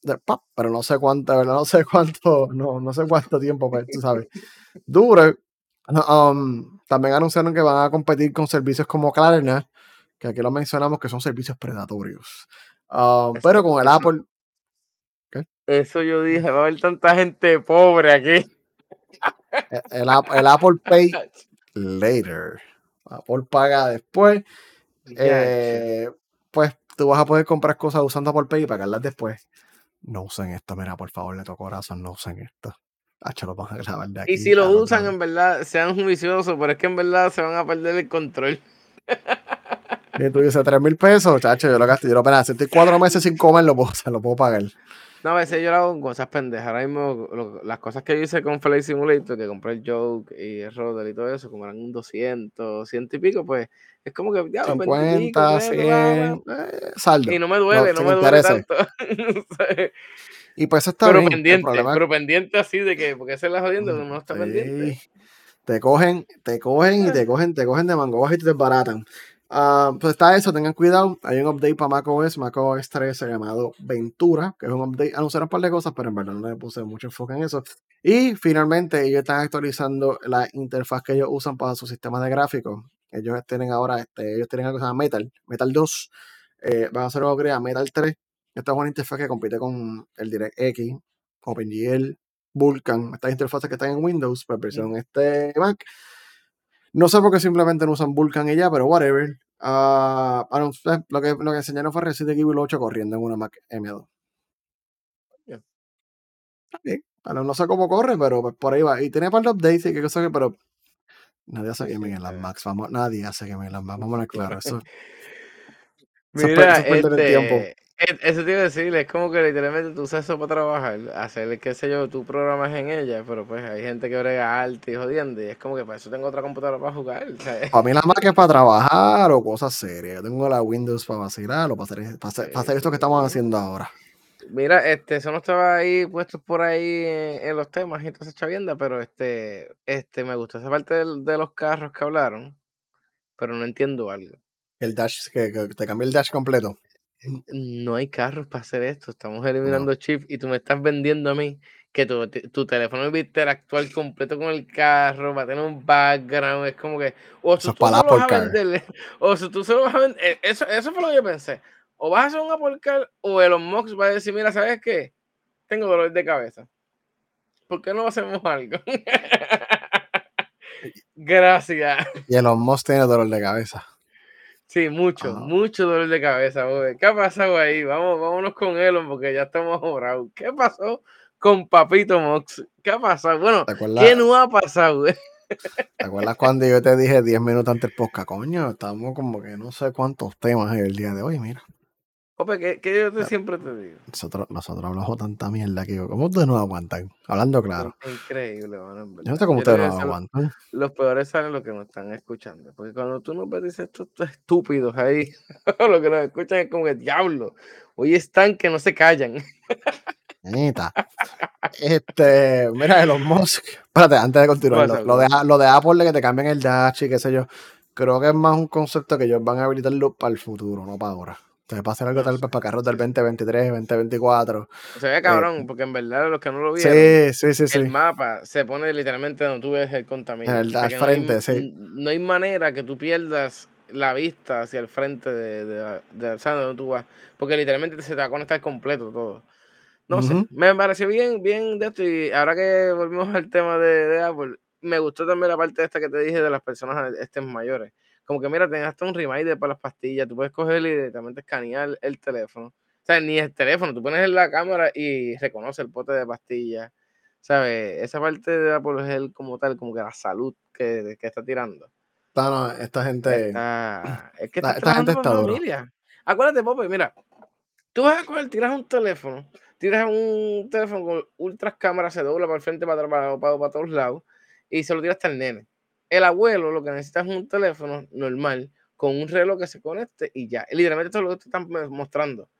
de- pero no sé cuánto, verdad, no sé cuánto, no, no sé cuánto tiempo, pues, tú sabes, dure. Um, también anunciaron que van a competir con servicios como Klarna, que aquí lo mencionamos que son servicios predatorios. Eso- pero con el Apple, Eso yo dije, va a haber tanta gente pobre aquí. el, el el Apple Pay later. Apple paga después. eh, pues tú vas a poder comprar cosas usando Apple Pay y pagarlas después. No usen esto, mira, por favor, de tu corazón, no usen esto. Hacho, lo van a grabar de aquí. Y si lo usan, en verdad, sean juiciosos, pero es que en verdad se van a perder el control. Y tú dices 3 mil pesos, chacho, yo lo gasto. Yo lo apenas, estoy cuatro meses sin comer, lo puedo, se lo puedo pagar. No, a veces yo lo hago con cosas pendejas. Ahora mismo, lo- las cosas que yo hice con Flight Simulator, que compré el Joke y el Roder y todo eso, como eran un 200, 100 y pico, pues es como que, ya, 20 y pico, 50, pues, bla, bla, 100, eh, saldo. Y no me duele, no, me duele tanto. Y pues eso está pero bien. Pendiente, pero pendiente así de que, porque es la jodienda, uno no está pendiente. Sí. Te cogen, te cogen y te cogen, te cogen de mango bajo y te desbaratan. Ah, pues está eso, tengan cuidado. Hay un update para macOS, macOS 13 llamado Ventura, que es un update. Anunciaron un par de cosas, pero en verdad no le puse mucho enfoque en eso. Y finalmente ellos están actualizando la interfaz que ellos usan para su sistema de gráficos. Ellos tienen ahora, este, ellos tienen algo que se llama Metal, Metal 2. Eh, van a hacer una upgrade a Metal 3. Esta es una interfaz que compite con el DirectX, OpenGL, Vulkan, estas interfaces que están en Windows, pues versión este Mac. No sé por qué simplemente no usan Vulkan y ya, pero whatever. Eh, lo, que, lo que enseñaron fue Resident Evil 8 corriendo en una Mac M2. Ya. Está bien. Bueno, no sé cómo corre, pero por ahí va. Y tiene par de updates y qué cosa que, pero nadie hace gaming en las. Macs. Vamos, nadie hace gaming en las Macs. Vamos a claro. Eso, eso es Mira, eso es el tiempo. Eso te iba a decir, es como que literalmente tú usas eso para trabajar, hacer, qué sé yo, tú programas en ella, pero pues hay gente que brega arte y jodiendo, y es como que para eso tengo otra computadora para jugar, ¿sabes? Para mí la Mac es para trabajar o cosas serias. Yo tengo la Windows para vacilar o para hacer, para hacer, para hacer esto que estamos haciendo ahora. Mira, este, eso no estaba ahí puesto por ahí en, en los temas y entonces chavienda, pero este, este, me gustó esa parte del- de, los carros que hablaron, pero no entiendo algo. El dash, que, que te cambié el dash completo. No hay carros para hacer esto, estamos eliminando chips y tú me estás vendiendo a mí que tu, tu teléfono va a interactuar completo con el carro, va a tener un background, es como que, o si tú para se lo vas a Apple Car. vender, o si tú se lo vas a vender, eso, eso fue lo que yo pensé, o vas a hacer un Apple Car, o Elon Musk va a decir, mira, ¿sabes qué? Tengo dolor de cabeza, ¿por qué no hacemos algo? Gracias. Y Elon Musk tiene dolor de cabeza. Sí, mucho, Ah. mucho dolor de cabeza, güey. ¿Qué ha pasado ahí? Vamos, vámonos con Elon porque ya estamos jorados. ¿Qué pasó con Papito Mox? ¿Qué ha pasado? Bueno, ¿Te acuerdas, ¿qué no ha pasado, güey? ¿Te acuerdas cuando yo te dije 10 minutos antes del podcast? Coño, estamos como que no sé cuántos temas en el día de hoy, mira. Ope, ¿qué, qué yo te siempre te digo? Nosotros, nosotros hablamos tanta mierda que ¿cómo ustedes no aguantan? Hablando claro. Es increíble, mano, en. Yo no sé cómo ustedes no aguantan. Los peores salen los que nos están escuchando. Porque cuando tú nos ves, dices estos estúpidos ahí, los que nos escuchan es como que diablo. Hoy están que no se callan. Neta. Este, mira, Elon Musk. Espérate, antes de continuar, lo, lo de, lo de Apple de que te cambien el dash y qué sé yo, creo que es más un concepto que ellos van a habilitarlo para el futuro, no para ahora. Entonces, para hacer algo tal vez para carros del 2023, 2024. O sea, cabrón, porque en verdad los que no lo vieron, Sí, sí, sí, sí. el mapa se pone literalmente donde tú ves el contaminante. El al que no hay- frente, sí. No hay manera que tú pierdas la vista hacia el frente de, de, de, ¿sabes? donde tú vas. Porque literalmente se te va a conectar completo todo. No sé, me pareció bien, bien de esto. Y ahora que volvimos al tema de, de Apple, me gustó también la parte esta que te dije de las personas este, mayores. Como que mira, tenés hasta un reminder para las pastillas. Tú puedes coger y directamente escanear el teléfono. O sea, ni el teléfono, tú pones en la cámara y reconoce el pote de pastillas. ¿Sabes? Esa parte de Apple es el como tal, como que la salud que, que está tirando. No, no, esta gente. Está, es que está esta gente está. Acuérdate, Pope, mira, tú vas a coger, tiras un teléfono, tiras un teléfono con ultras cámaras, se dobla para el frente, para para, para, para todos lados, y se lo tiras hasta el nene. El abuelo lo que necesita es un teléfono normal, con un reloj que se conecte y ya. Literalmente esto es lo que te están mostrando.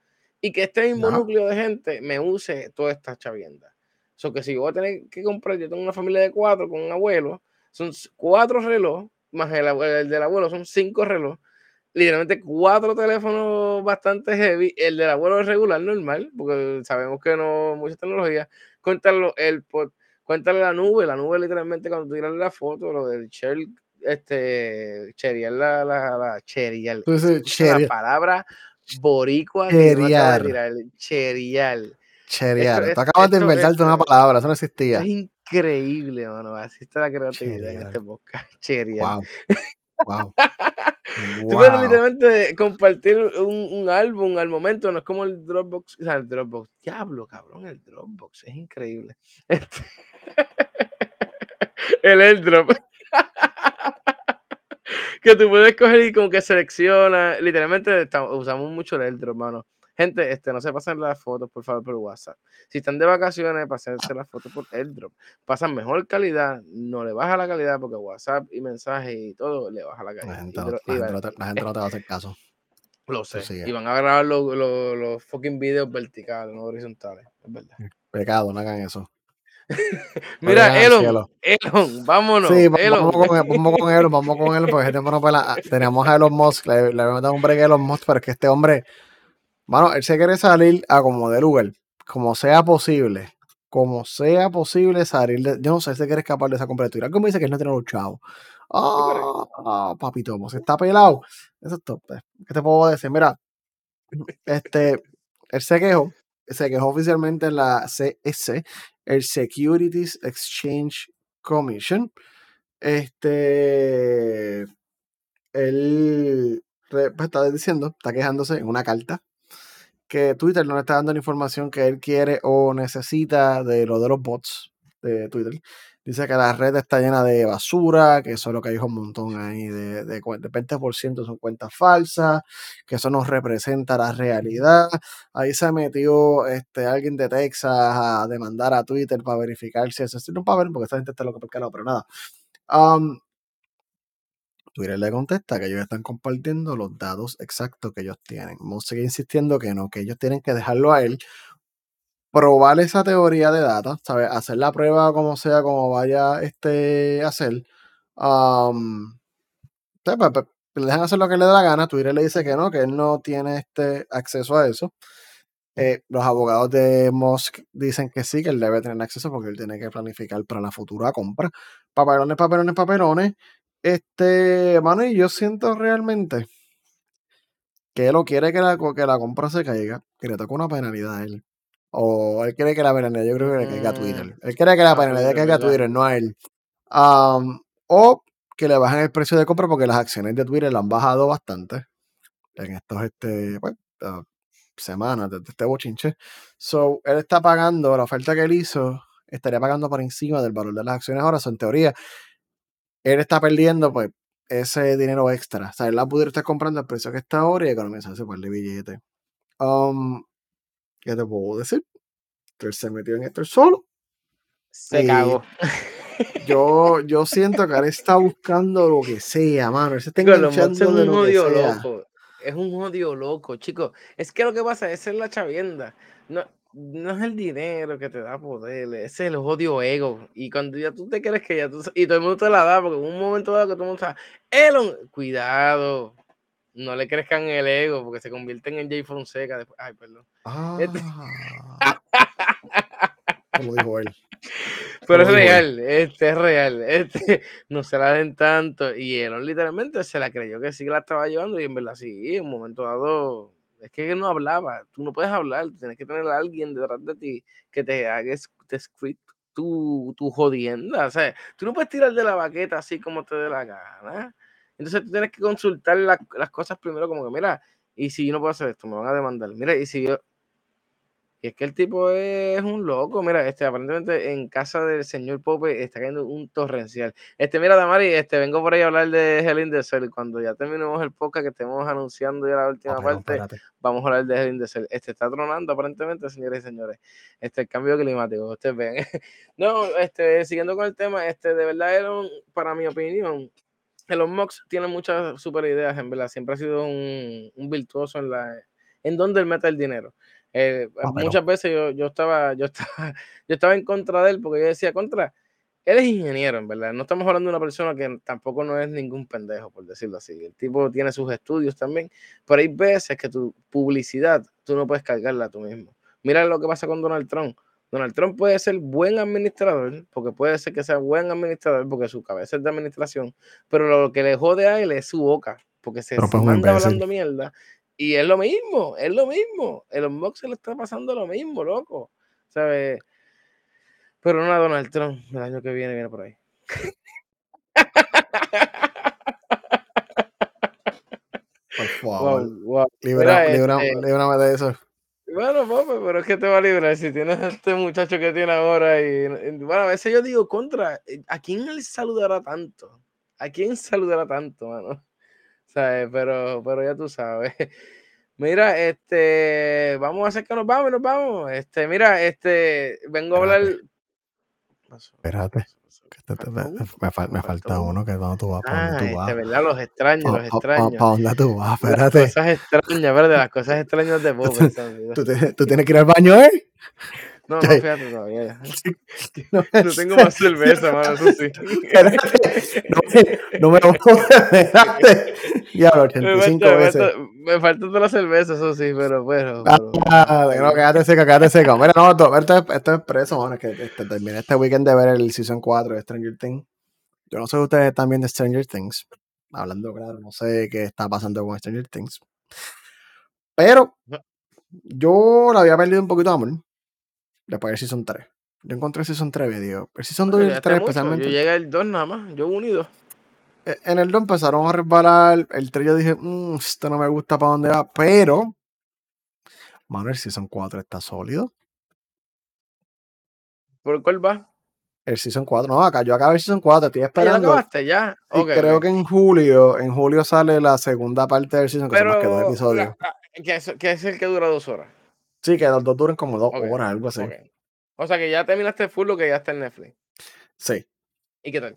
Y que este mismo Ajá. núcleo de gente me use toda esta chavienda. So que si yo voy a tener que comprar, yo tengo una familia de cuatro con un abuelo, son cuatro relojes, más el, del abuelo son cinco relojes, literalmente cuatro teléfonos bastante heavy, el del abuelo es regular, normal, porque sabemos que no mucha tecnología, cuéntalo el cuéntale la nube, la nube literalmente cuando tú tiras la foto, lo del shell, este, cherial, la, la, la cherial, la cherial. palabra boricua que no Cherial. cherial. Esto- Tú acabas de inventarte una palabra, eso no existía. Es increíble, mano. Así está la creatividad en Cherial. este podcast. Cherial. Wow. Wow. Tú puedes literalmente compartir un, un álbum al momento, no es como el Dropbox. O sea, el Dropbox. Diablo, cabrón, el Dropbox. Es increíble. Este- el airdrop. que tú puedes coger y como que selecciona. Literalmente usamos mucho el airdrop, mano. Gente, este, no se pasen las fotos, por favor, por WhatsApp. Si están de vacaciones, pásense las fotos por airdrop. Pasan mejor calidad, no le baja la calidad porque WhatsApp y mensajes y todo le baja la La calidad. gente, no, la gente no te, la gente no te va a hacer caso. lo sé. Y van a grabar los, los, los fucking videos verticales, no horizontales. Es verdad. Pecado, no hagan eso. Mira, Elon. Elon, vámonos. sí, Elon. vamos con, vamos con él, vamos con él, porque. Teníamos a Elon Musk, le, le habíamos dado un break a Elon Musk, pero es que este hombre, mano, él se quiere salir a como de lugar, como sea posible, como sea posible salir de, yo no sé, se quiere escapar de esa completura. Algo me dice que él no tiene los chavos. Ah, ah, papito, pues está pelado. Eso es top. eh. ¿Qué te puedo decir? Mira, este, él se quejó, se quejó oficialmente en la CS, el Securities Exchange Commission. Este, él pues, está diciendo, está quejándose en una carta que Twitter no le está dando la información que él quiere o necesita de lo de los bots de Twitter. Dice que la red está llena de basura, que eso es lo que dijo un montón ahí, de, de, 20% son cuentas falsas, que eso no representa la realidad. Ahí se metió este, alguien de Texas a demandar a Twitter para verificar si eso es no para ver, porque esta gente está loca por pero nada. Um, Twitter le contesta que ellos están compartiendo los datos exactos que ellos tienen. Vamos sigue insistiendo que no, que ellos tienen que dejarlo a él probar esa teoría de data, ¿sabes? Hacer la prueba como sea, como vaya este, a hacer. Um, pues, pues, le dejan hacer lo que le dé la gana. Twitter le dice que no, que él no tiene este acceso a eso. Eh, los abogados de Musk dicen que sí, que él debe tener acceso porque él tiene que planificar para la futura compra. Papelones, papelones, papelones. Este, mano, y yo siento realmente que él o quiere que la, que la compra se caiga, que le toque una penalidad a él. O él quiere que la penalidad, yo creo que le caiga a Twitter. Mm. Él quiere que la penalidad caiga a Twitter, no a él. o que le bajen el precio de compra porque las acciones de Twitter la han bajado bastante en estos este, pues, ah, semanas desde este bochinche. So, él está pagando, la oferta que él hizo, estaría pagando por encima del valor de las acciones ahora. So, en teoría, él está perdiendo pues ese dinero extra. O sea, él la pudiera estar comprando al precio que está ahora y economizarse por el billete. Um, ¿Qué te puedo decir? Él se metió en esto solo. Se cagó. Yo, yo siento que él está buscando lo que sea, mano. Él se está enganchando de lo que sea. Loco. Es un odio loco, chicos. Es que lo que pasa es ser la chavienda. No, no es el dinero que te da poder, es el odio ego. Y cuando ya tú te crees que ya tú. Y todo el mundo te la da, porque en un momento dado que todo el mundo está. Elon, cuidado. No le crezcan el ego, porque se convierten en Jay Fonseca. Después. Ay, perdón. Este ah. Como dijo él. Pero es real, este es real. Este no se la den tanto. Y Elon literalmente se la creyó que sí que la estaba llevando. Y en verdad sí, en un momento dado es que él no hablaba, tú no puedes hablar, tienes que tener a alguien detrás de ti que te haga te script tu, tu jodienda, o sea, tú no puedes tirar de la baqueta así como te dé la gana. Entonces tú tienes que consultar las cosas primero como que, mira, y si yo no puedo hacer esto, me van a demandar. Mira, y si yo, y es que el tipo es un loco. Mira, este, aparentemente en casa del señor Pope está cayendo un torrencial. Este, mira, Damari, este, vengo por ahí a hablar de Helen de Cell. Cuando ya terminemos el podcast que estemos anunciando ya la última parte, vamos a hablar de Helen de Cell. Este está tronando aparentemente, señores y señores. Este, el cambio climático, ustedes ven. no, este, siguiendo con el tema, este, de verdad, Elon, para mi opinión, Elon Musk tiene muchas super ideas, en verdad. Siempre ha sido un, un virtuoso en la en donde él mete el dinero. Eh, ah, muchas veces yo, yo, estaba, yo, estaba, yo estaba en contra de él porque yo decía, contra, él es ingeniero, en verdad. No estamos hablando de una persona que tampoco no es ningún pendejo, por decirlo así. El tipo tiene sus estudios también, pero hay veces que tu publicidad tú no puedes cargarla tú mismo. Mira lo que pasa con Donald Trump. Donald Trump puede ser buen administrador, porque puede ser que sea buen administrador, porque su cabeza es de administración, pero lo que le jode a él es su boca, porque se, se pues, manda hablando mierda y es lo mismo, es lo mismo. El unboxing le está pasando lo mismo, loco. ¿Sabes? Pero no a Donald Trump. El año que viene viene por ahí. Por favor. Wow, Libra, libra, este de eso. Bueno, papi, pero es que te va a librar si tienes a este muchacho que tiene ahora. Y, bueno, a veces yo digo, contra, ¿a quién él saludará tanto? ¿A quién saludará tanto, mano? ¿Sabes? Pero, pero ya tú sabes. Mira, este, vamos a hacer que nos vamos, nos vamos. Este, mira, este, vengo a hablar. Espérate. Me, falta uno que vamos tú vas, ¿para dónde tú ah, vas? Este, ¿verdad? Los extraños, los extraños. ¿Para dónde tú vas? Espérate. Las cosas extrañas, ¿verdad? Las cosas extrañas de. ¿Tú, ¿Tú, tienes que ir al baño, ¿eh? No, no, fíjate todavía. No, no tengo más cerveza, mano, eso sí. no, me, no me Diablo, 85 me veces. Me falta toda la cerveza, eso sí, pero bueno. Ah, no, quédate seca, quédate seca. Mira, no, esto, esto es preso, mano, que este, terminé este weekend de ver el Season 4 de Stranger Things. Yo no sé si ustedes están viendo Stranger Things. Hablando claro, no sé qué está pasando con Stranger Things. Pero yo la había perdido un poquito de amor después del Season 3. Yo encontré el Season 3 video. El Season 2 y el 3 especialmente. Yo llegué al 2 nada más, yo unido. E, en el 2 empezaron a resbalar. El 3 yo dije, mmm, esto no me gusta para dónde va. Pero, mano, el Season 4 está sólido. ¿Por cuál va? El Season 4. No, acá yo acabé el Season 4, estoy Ah, ¿Ya lo esperando. acabaste? ¿Ya? Y Ok, creo ok. que en julio, en julio sale la segunda parte del Season, que son más que dos Pero, episodios. la- la- que, es, que es el que dura dos horas. Sí, que los dos duran como dos horas, algo así. O sea que ya terminaste full lo que ya está en Netflix. Sí, ¿Y qué tal?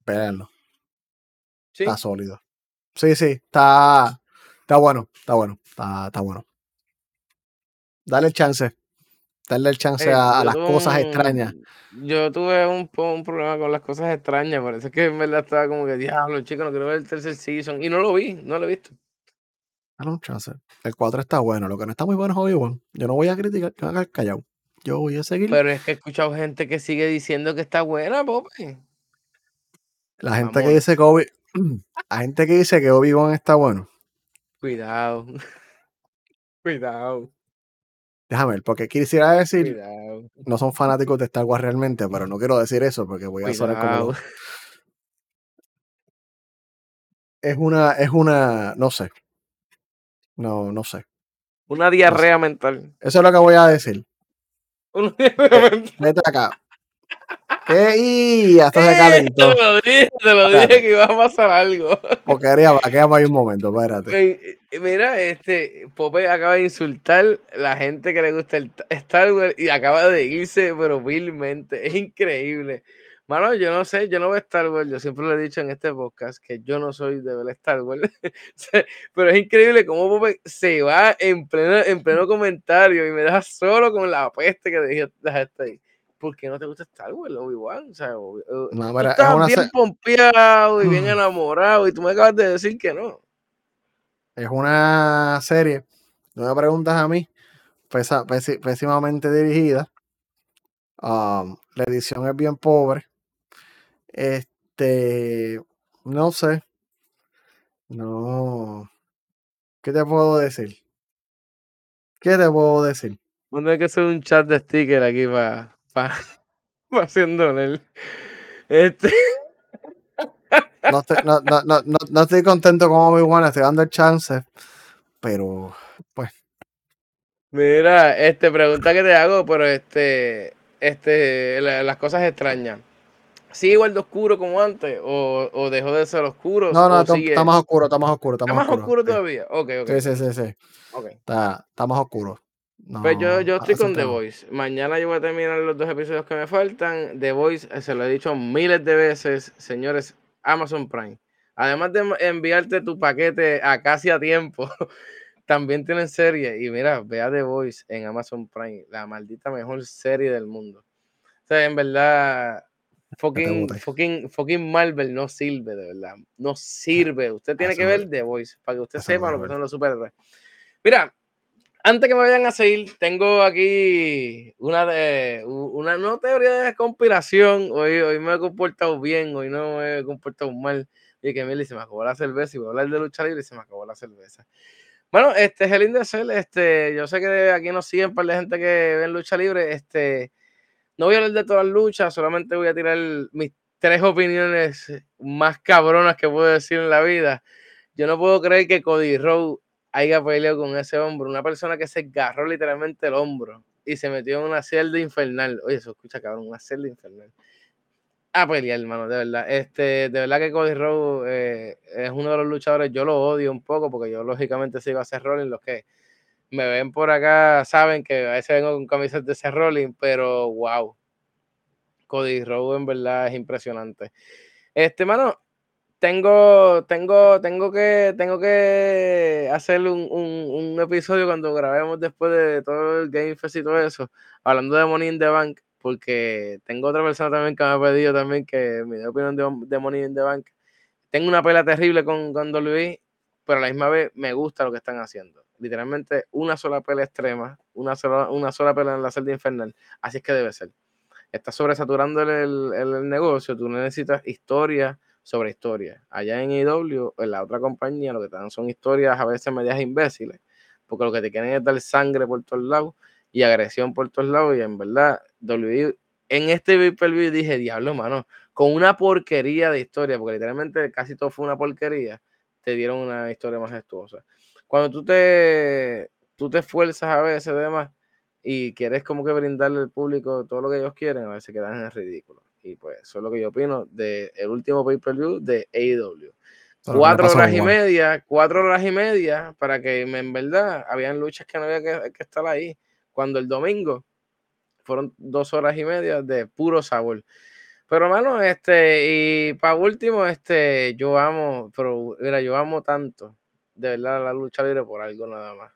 espérenlo. ¿Sí? Está sólido. Sí, sí, está, está bueno, está bueno, está, está bueno. Dale el chance. Dale el chance Eh, a, las cosas un- extrañas. Yo tuve un, un problema con las cosas extrañas. Parece que en verdad estaba como que, diablo, chico, no quiero ver el tercer season. Y no lo vi, no lo he visto. Un chance. El 4 está bueno. Lo que no está muy bueno es Obi-Wan. Yo no voy a criticar, yo voy a callado. Yo voy a seguir. Pero es que he escuchado gente que sigue diciendo que está buena, Pope. la gente que dice que Obi... La gente que dice que Obi-Wan está bueno. Cuidado. Cuidado. Déjame ver, porque quisiera decir, Cuidado. no son fanáticos de Star Wars realmente, pero no quiero decir eso porque voy a sonar como... Es una, es una, no sé. No, no sé. Una diarrea mental. Eso es lo que voy a decir. Una diarrea mental. Vete acá. ¿Qué? Y hasta se Eh, calentó. Te lo dije, te lo Espérate. dije que iba a pasar algo. Porquería, va, quédame ahí un momento, espérate. Eh, Mira, este Pope acaba de insultar la gente que le gusta el Star Wars y acaba de irse, pero vilmente. Es increíble. Mano, yo no sé, yo no veo Star Wars. Yo siempre lo he dicho en este podcast que yo no soy de ver Star Wars. Pero es increíble cómo Pope se va en pleno, en pleno comentario y me deja solo con la peste que dejé- dejaste ahí. ¿Por qué no te gusta Star Wars, Obi-Wan? O sea, eh, No, tú mira, es estabas una, bien se- pompeado y bien Mm. enamorado y tú me acabas de decir que no. es una serie, no me preguntas a mí, pésimamente dirigida. Um, la edición es bien pobre. Este, no sé. No. ¿Qué te puedo decir? ¿Qué te puedo decir? Uno hay que hacer un chat de sticker aquí para pa, pa haciendo el este No estoy, no, no, no, no, no estoy contento con Obi-Wan, estoy dando el chance, pero pues mira este pregunta que te hago pero este este la- las cosas extrañas sigue igual de oscuro como antes o, o dejó de ser oscuro no, no, está, sigue está más oscuro, está más oscuro, está ¿Está más más oscuro sí. todavía ok ok Sí, sí, sí, sí. ok. Está, está más oscuro. No, Pues yo, yo estoy con The. Voice. Mañana yo voy a terminar los dos episodios que me faltan. The Voice, eh, se lo he dicho miles de veces, señores, Amazon Prime. Además de enviarte tu paquete a casi a tiempo, también tienen serie. Y mira, vea The Voice en Amazon Prime, la maldita mejor serie del mundo. O sea, en verdad, fucking, fucking, fucking Marvel no sirve, de verdad. No sirve. Usted tiene Eso que ver The Voice para que usted eso sepa lo que son los superhéroes. Mira, antes que me vayan a seguir, tengo aquí una de una no teoría de conspiración. Hoy, hoy me he comportado bien, hoy no me he comportado mal. Y que Mili se me acabó la cerveza y voy a hablar de lucha libre y se me acabó la cerveza. Bueno, este es el Indecel, este, yo sé que aquí nos siguen un par de gente que ven lucha libre. Este, no voy a hablar de todas las luchas, solamente voy a tirar mis tres opiniones más cabronas que puedo decir en la vida. Yo no puedo creer que Cody Rhodes haya peleado con ese hombro. Una persona que se agarró literalmente el hombro y se metió en una celda infernal. Oye, eso escucha, cabrón, una celda infernal. A pelear, hermano, de verdad. Este, de verdad que Cody Rhodes eh, es uno de los luchadores. Yo lo odio un poco porque yo, lógicamente, sigo a Seth Rollins. Los que me ven por acá saben que a veces vengo con camisas de Seth Rollins, pero wow. Cody Rhodes en verdad es impresionante. Este, mano, tengo, tengo, tengo que, tengo que hacer un, un, episodio cuando grabemos después de todo el Game Fest y todo eso, hablando de Money in the Bank, porque tengo otra persona también que me ha pedido también que me dé opinión de, de Money in the Bank. Tengo una pelea terrible con, con WWE, pero a la misma vez me gusta lo que están haciendo. Literalmente una sola pelea extrema, una sola, una sola pelea en la celda infernal. Así es que debe ser. Está sobresaturando el, el, negocio, tú necesitas historia sobre historia. Allá en IW, en la otra compañía, lo que te dan son historias a veces medias imbéciles, porque lo que te quieren es dar sangre por todos lados y agresión por todos lados. Y en verdad, WWE, en este pay-per-view dije, diablo, mano, con una porquería de historia, porque literalmente casi todo fue una porquería, te dieron una historia majestuosa. Cuando tú te, tú te esfuerzas a veces, demás, y quieres como que brindarle al público todo lo que ellos quieren, a veces quedan en el ridículo. Y pues eso es lo que yo opino del el último pay-per-view de AEW. Cuatro horas y media, cuatro horas y media, para que en verdad habían luchas que no había que, que estar ahí. Cuando el domingo fueron dos horas y media de puro sabor. Pero hermano, este, y para último, este, yo amo, pero mira, yo amo tanto, de verdad, la lucha libre por algo nada más.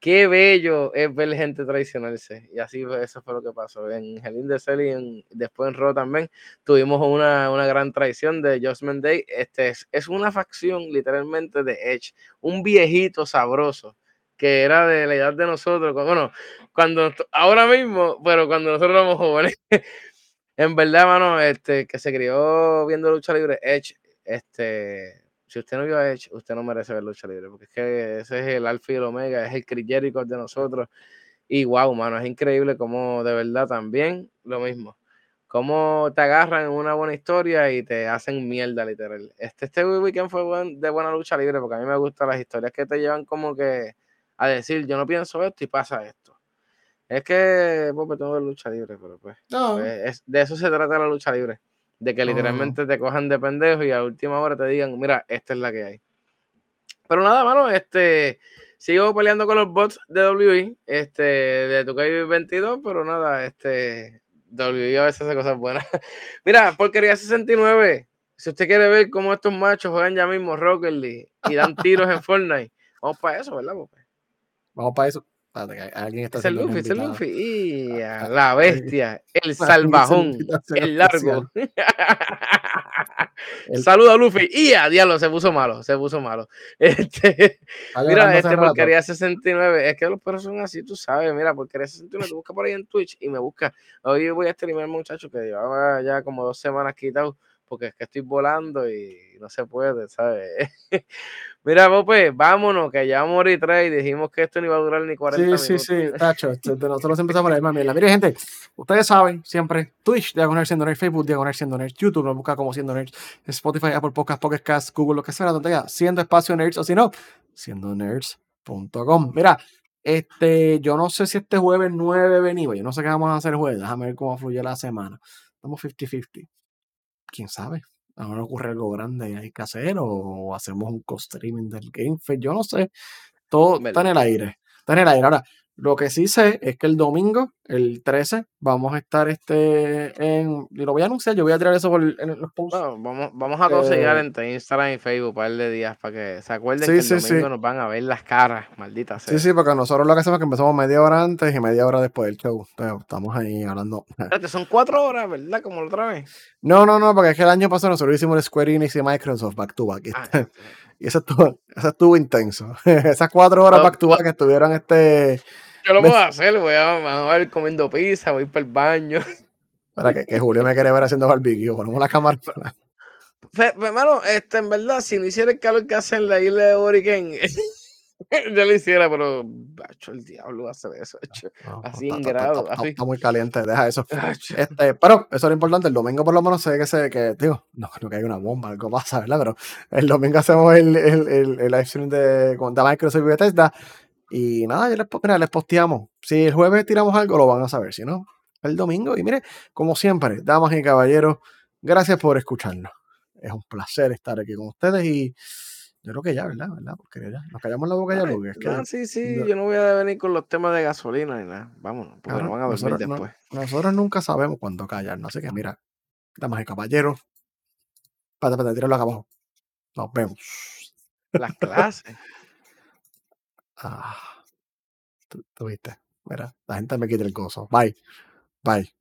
Qué bello es ver gente traicionarse. Y así eso fue lo que pasó. En Hell de Cell y después en Raw también tuvimos una, una gran traición de Judgment Day. Este es, es, una facción literalmente de Edge. Un viejito sabroso que era de la edad de nosotros. Bueno, cuando ahora mismo, pero cuando nosotros éramos jóvenes. en verdad, mano, este, que se crió viendo lucha libre, Edge, este, si usted no vio a Edge, usted no merece ver lucha libre, porque es que ese es el alfa y el omega, es el Chris de nosotros. Y wow, mano, es increíble como de verdad también lo mismo. Cómo te agarran en una buena historia y te hacen mierda, literal. Este, este weekend fue de buena lucha libre, porque a mí me gustan las historias que te llevan como que a decir, yo no pienso esto y pasa esto. Es que, pues, tengo lucha libre, pero pues, pues de eso se trata la lucha libre de que literalmente te cojan de pendejo y a última hora te digan, mira, esta es la que hay. Pero nada, mano, este, sigo peleando con los bots de WI, este, de tu 22, pero nada, este, WI a veces hace cosas buenas. mira, porquería 69, si usted quiere ver cómo estos machos juegan ya mismo Rocket League y dan tiros en Fortnite, vamos para eso, ¿verdad? Vamos para eso. Alguien está es el Luffy, es el Luffy. Y la bestia, el salvajón, el largo. Saluda a Luffy. Y a diablo, se puso malo, se puso malo. Este, mira, este porquería 69. Es que los perros son así, tú sabes. Mira, porquería 69, te busca por ahí en Twitch y me busca. Hoy voy a streamer, muchacho, que llevaba ya como dos semanas quitado porque es que estoy volando y no se puede, ¿sabes? Mira, pues, vámonos, que ya vamos a morir y dijimos que esto no iba a durar ni 40 minutos. Sí, sí, sí, tacho, nosotros empezamos a la misma mierda. Mire, gente, ustedes saben, siempre, Twitch, Diagonal Siendo Nerd, Facebook, Diagonal Siendo Nerd, YouTube, nos busca como Siendo Nerd, Spotify, Apple Podcasts, Pocket Cast, Google, lo que sea, donde haya, Siendo Espacio Nerds, o si no, siendo nerds.com. Mira, este, yo no sé si este jueves 9 venimos, yo no sé qué vamos a hacer el jueves, déjame ver cómo fluye la semana. Estamos 50-50 quién sabe. Ahora ocurre algo grande y hay que hacer, o hacemos un co-streaming del Game Yo no sé. Todo está en el aire. Está en el aire. Ahora, lo que sí sé es que el domingo, el 13, vamos a estar este en. Y lo voy a anunciar, yo voy a tirar eso por en los posts. vamos, vamos a conseguir entre Instagram y Facebook un par de días para que se acuerden que el domingo nos van a ver las caras, maldita sea. Sí, sí, porque nosotros lo que hacemos es que empezamos media hora antes y media hora después del show. estamos ahí hablando. son cuatro horas, ¿verdad? Como la otra vez. No, no, no, porque es que el año pasado nosotros hicimos el Square Enix y Microsoft back to back. Ah, y eso estuvo, eso estuvo intenso. Esas cuatro horas back to back que estuvieron este yo lo puedo hacer, voy a, a ver comiendo pizza, voy para el baño. Para que, que Julio me quiere ver haciendo barbecue, ponemos la cámara. Hermano, este, en verdad, si no hiciera el calor que hace en la isla de Origen, yo lo hiciera, pero bacho, el diablo hace eso, así en grado. Está, muy caliente, deja eso. Este, pero eso es lo importante, el domingo por lo menos sé que se, que, digo, no creo que hay una bomba, algo pasa, ¿verdad? Pero el domingo hacemos el, el, el, el live stream de, de Microsoft y Bethesda y nada, les, les posteamos. Si el jueves tiramos algo, lo van a saber. Si no, el domingo. Y mire, como siempre, damas y caballeros, gracias por escucharnos. Es un placer estar aquí con ustedes y yo creo que ya, ¿verdad? ¿verdad? Porque ya nos callamos la boca ya, Luke. sí, sí, yo no voy a venir con los temas de gasolina ni nada. Vámonos, porque nos van a ver después. nosotros nunca sabemos cuándo callarnos. Así que mira, damas y caballeros, para, para, tirarlo acá abajo. Nos vemos. Las clases. Ah, tú, viste. Mira, la gente me quita el gozo. Bye. Bye.